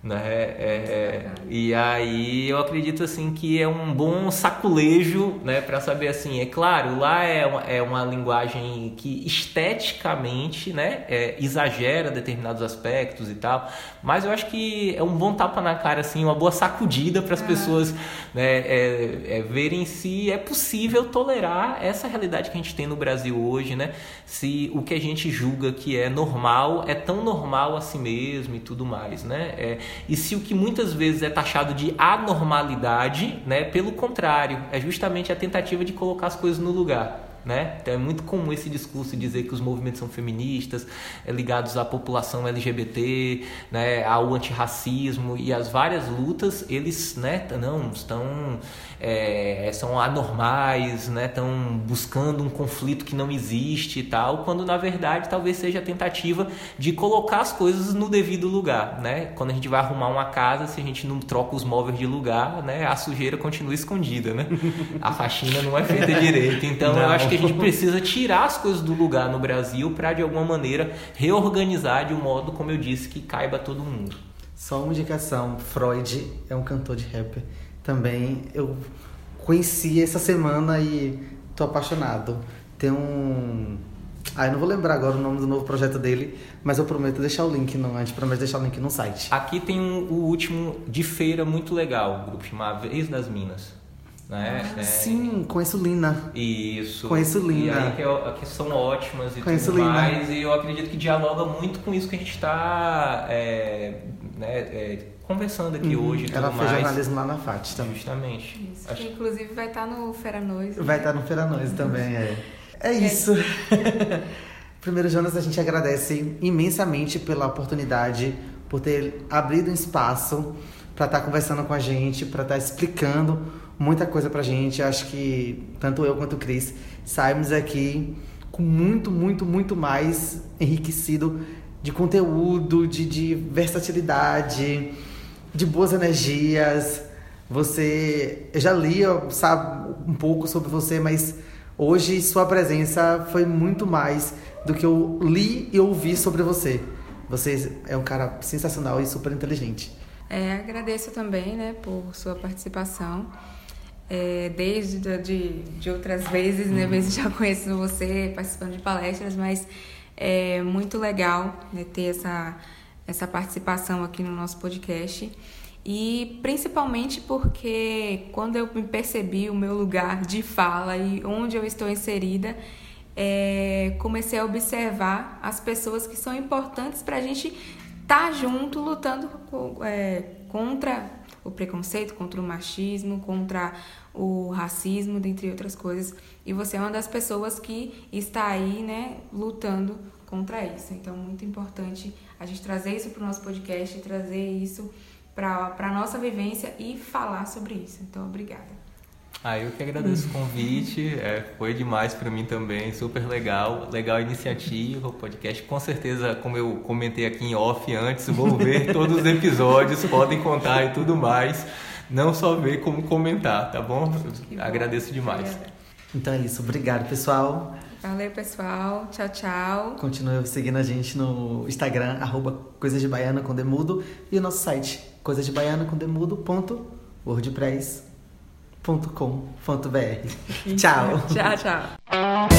Né? É, é, e aí eu acredito assim que é um bom saculejo né, para saber assim, é claro, lá é uma, é uma linguagem que esteticamente né, é, exagera determinados aspectos e tal, mas eu acho que é um bom tapa na cara, assim, uma boa sacudida para as é. pessoas né, é, é, verem se é possível tolerar essa realidade que a gente tem no Brasil hoje, né? Se o que a gente julga que é normal é tão normal a si mesmo e tudo mais, né? E se o que muitas vezes é taxado de anormalidade, né, pelo contrário, é justamente a tentativa de colocar as coisas no lugar. Né? Então é muito comum esse discurso dizer que os movimentos são feministas, é, ligados à população LGBT, né, ao antirracismo e as várias lutas, eles né, não estão é, são anormais, né, estão buscando um conflito que não existe e tal, quando na verdade talvez seja a tentativa de colocar as coisas no devido lugar, né? Quando a gente vai arrumar uma casa, se a gente não troca os móveis de lugar, né, a sujeira continua escondida, né? A faxina não é feita direito. Então não. eu acho que gente precisa tirar as coisas do lugar no Brasil para de alguma maneira reorganizar de um modo, como eu disse, que caiba todo mundo. Só uma indicação, Freud é um cantor de rap também. Eu conheci essa semana e tô apaixonado. Tem um. Ah, eu não vou lembrar agora o nome do novo projeto dele, mas eu prometo deixar o link no. A gente promete deixar o link no site. Aqui tem um, o último de feira muito legal, o grupo chamado Vez das Minas. Né? Ah, é... Sim, conheço Lina. Isso. Conheço Lina. E aí que, é, que são ótimas e conheço tudo Lina. mais. E eu acredito que dialoga muito com isso que a gente está é, né, é, conversando aqui uhum. hoje. Ela fez mais. jornalismo lá na FAT também. Justamente. Isso, Acho... que inclusive vai estar tá no Fera Noise. Vai estar tá no Fera Noise também, é. É isso. Primeiro, Jonas, a gente agradece imensamente pela oportunidade, por ter abrido um espaço para estar tá conversando com a gente, para estar explicando muita coisa pra gente. Acho que tanto eu quanto o Cris saímos aqui com muito, muito, muito mais enriquecido de conteúdo, de, de versatilidade de boas energias. Você, eu já li, sabe, um pouco sobre você, mas hoje sua presença foi muito mais do que eu li e ouvi sobre você. Você é um cara sensacional e super inteligente. É, agradeço também, né, por sua participação. É, desde de, de outras vezes, né, uhum. vezes já conheço você participando de palestras, mas é muito legal né, ter essa essa participação aqui no nosso podcast. E principalmente porque quando eu me percebi o meu lugar de fala e onde eu estou inserida, é, comecei a observar as pessoas que são importantes para a gente estar tá junto lutando é, contra o preconceito, contra o machismo, contra o racismo, dentre outras coisas. E você é uma das pessoas que está aí, né, lutando contra isso. Então, muito importante a gente trazer isso para o nosso podcast, trazer isso para a nossa vivência e falar sobre isso. Então, obrigada. Ah, eu que agradeço o convite, é, foi demais para mim também, super legal, legal a iniciativa, o podcast, com certeza, como eu comentei aqui em off antes, vou ver todos os episódios, podem contar e tudo mais, não só ver como comentar, tá bom? bom. Agradeço demais. Obrigada. Então é isso, obrigado pessoal. Valeu, pessoal. Tchau, tchau. Continue seguindo a gente no Instagram, arroba Coisas de Baiana com Demudo e o nosso site, coisasdebaianacondemudo.wordpress.com.br. Tchau. tchau, tchau.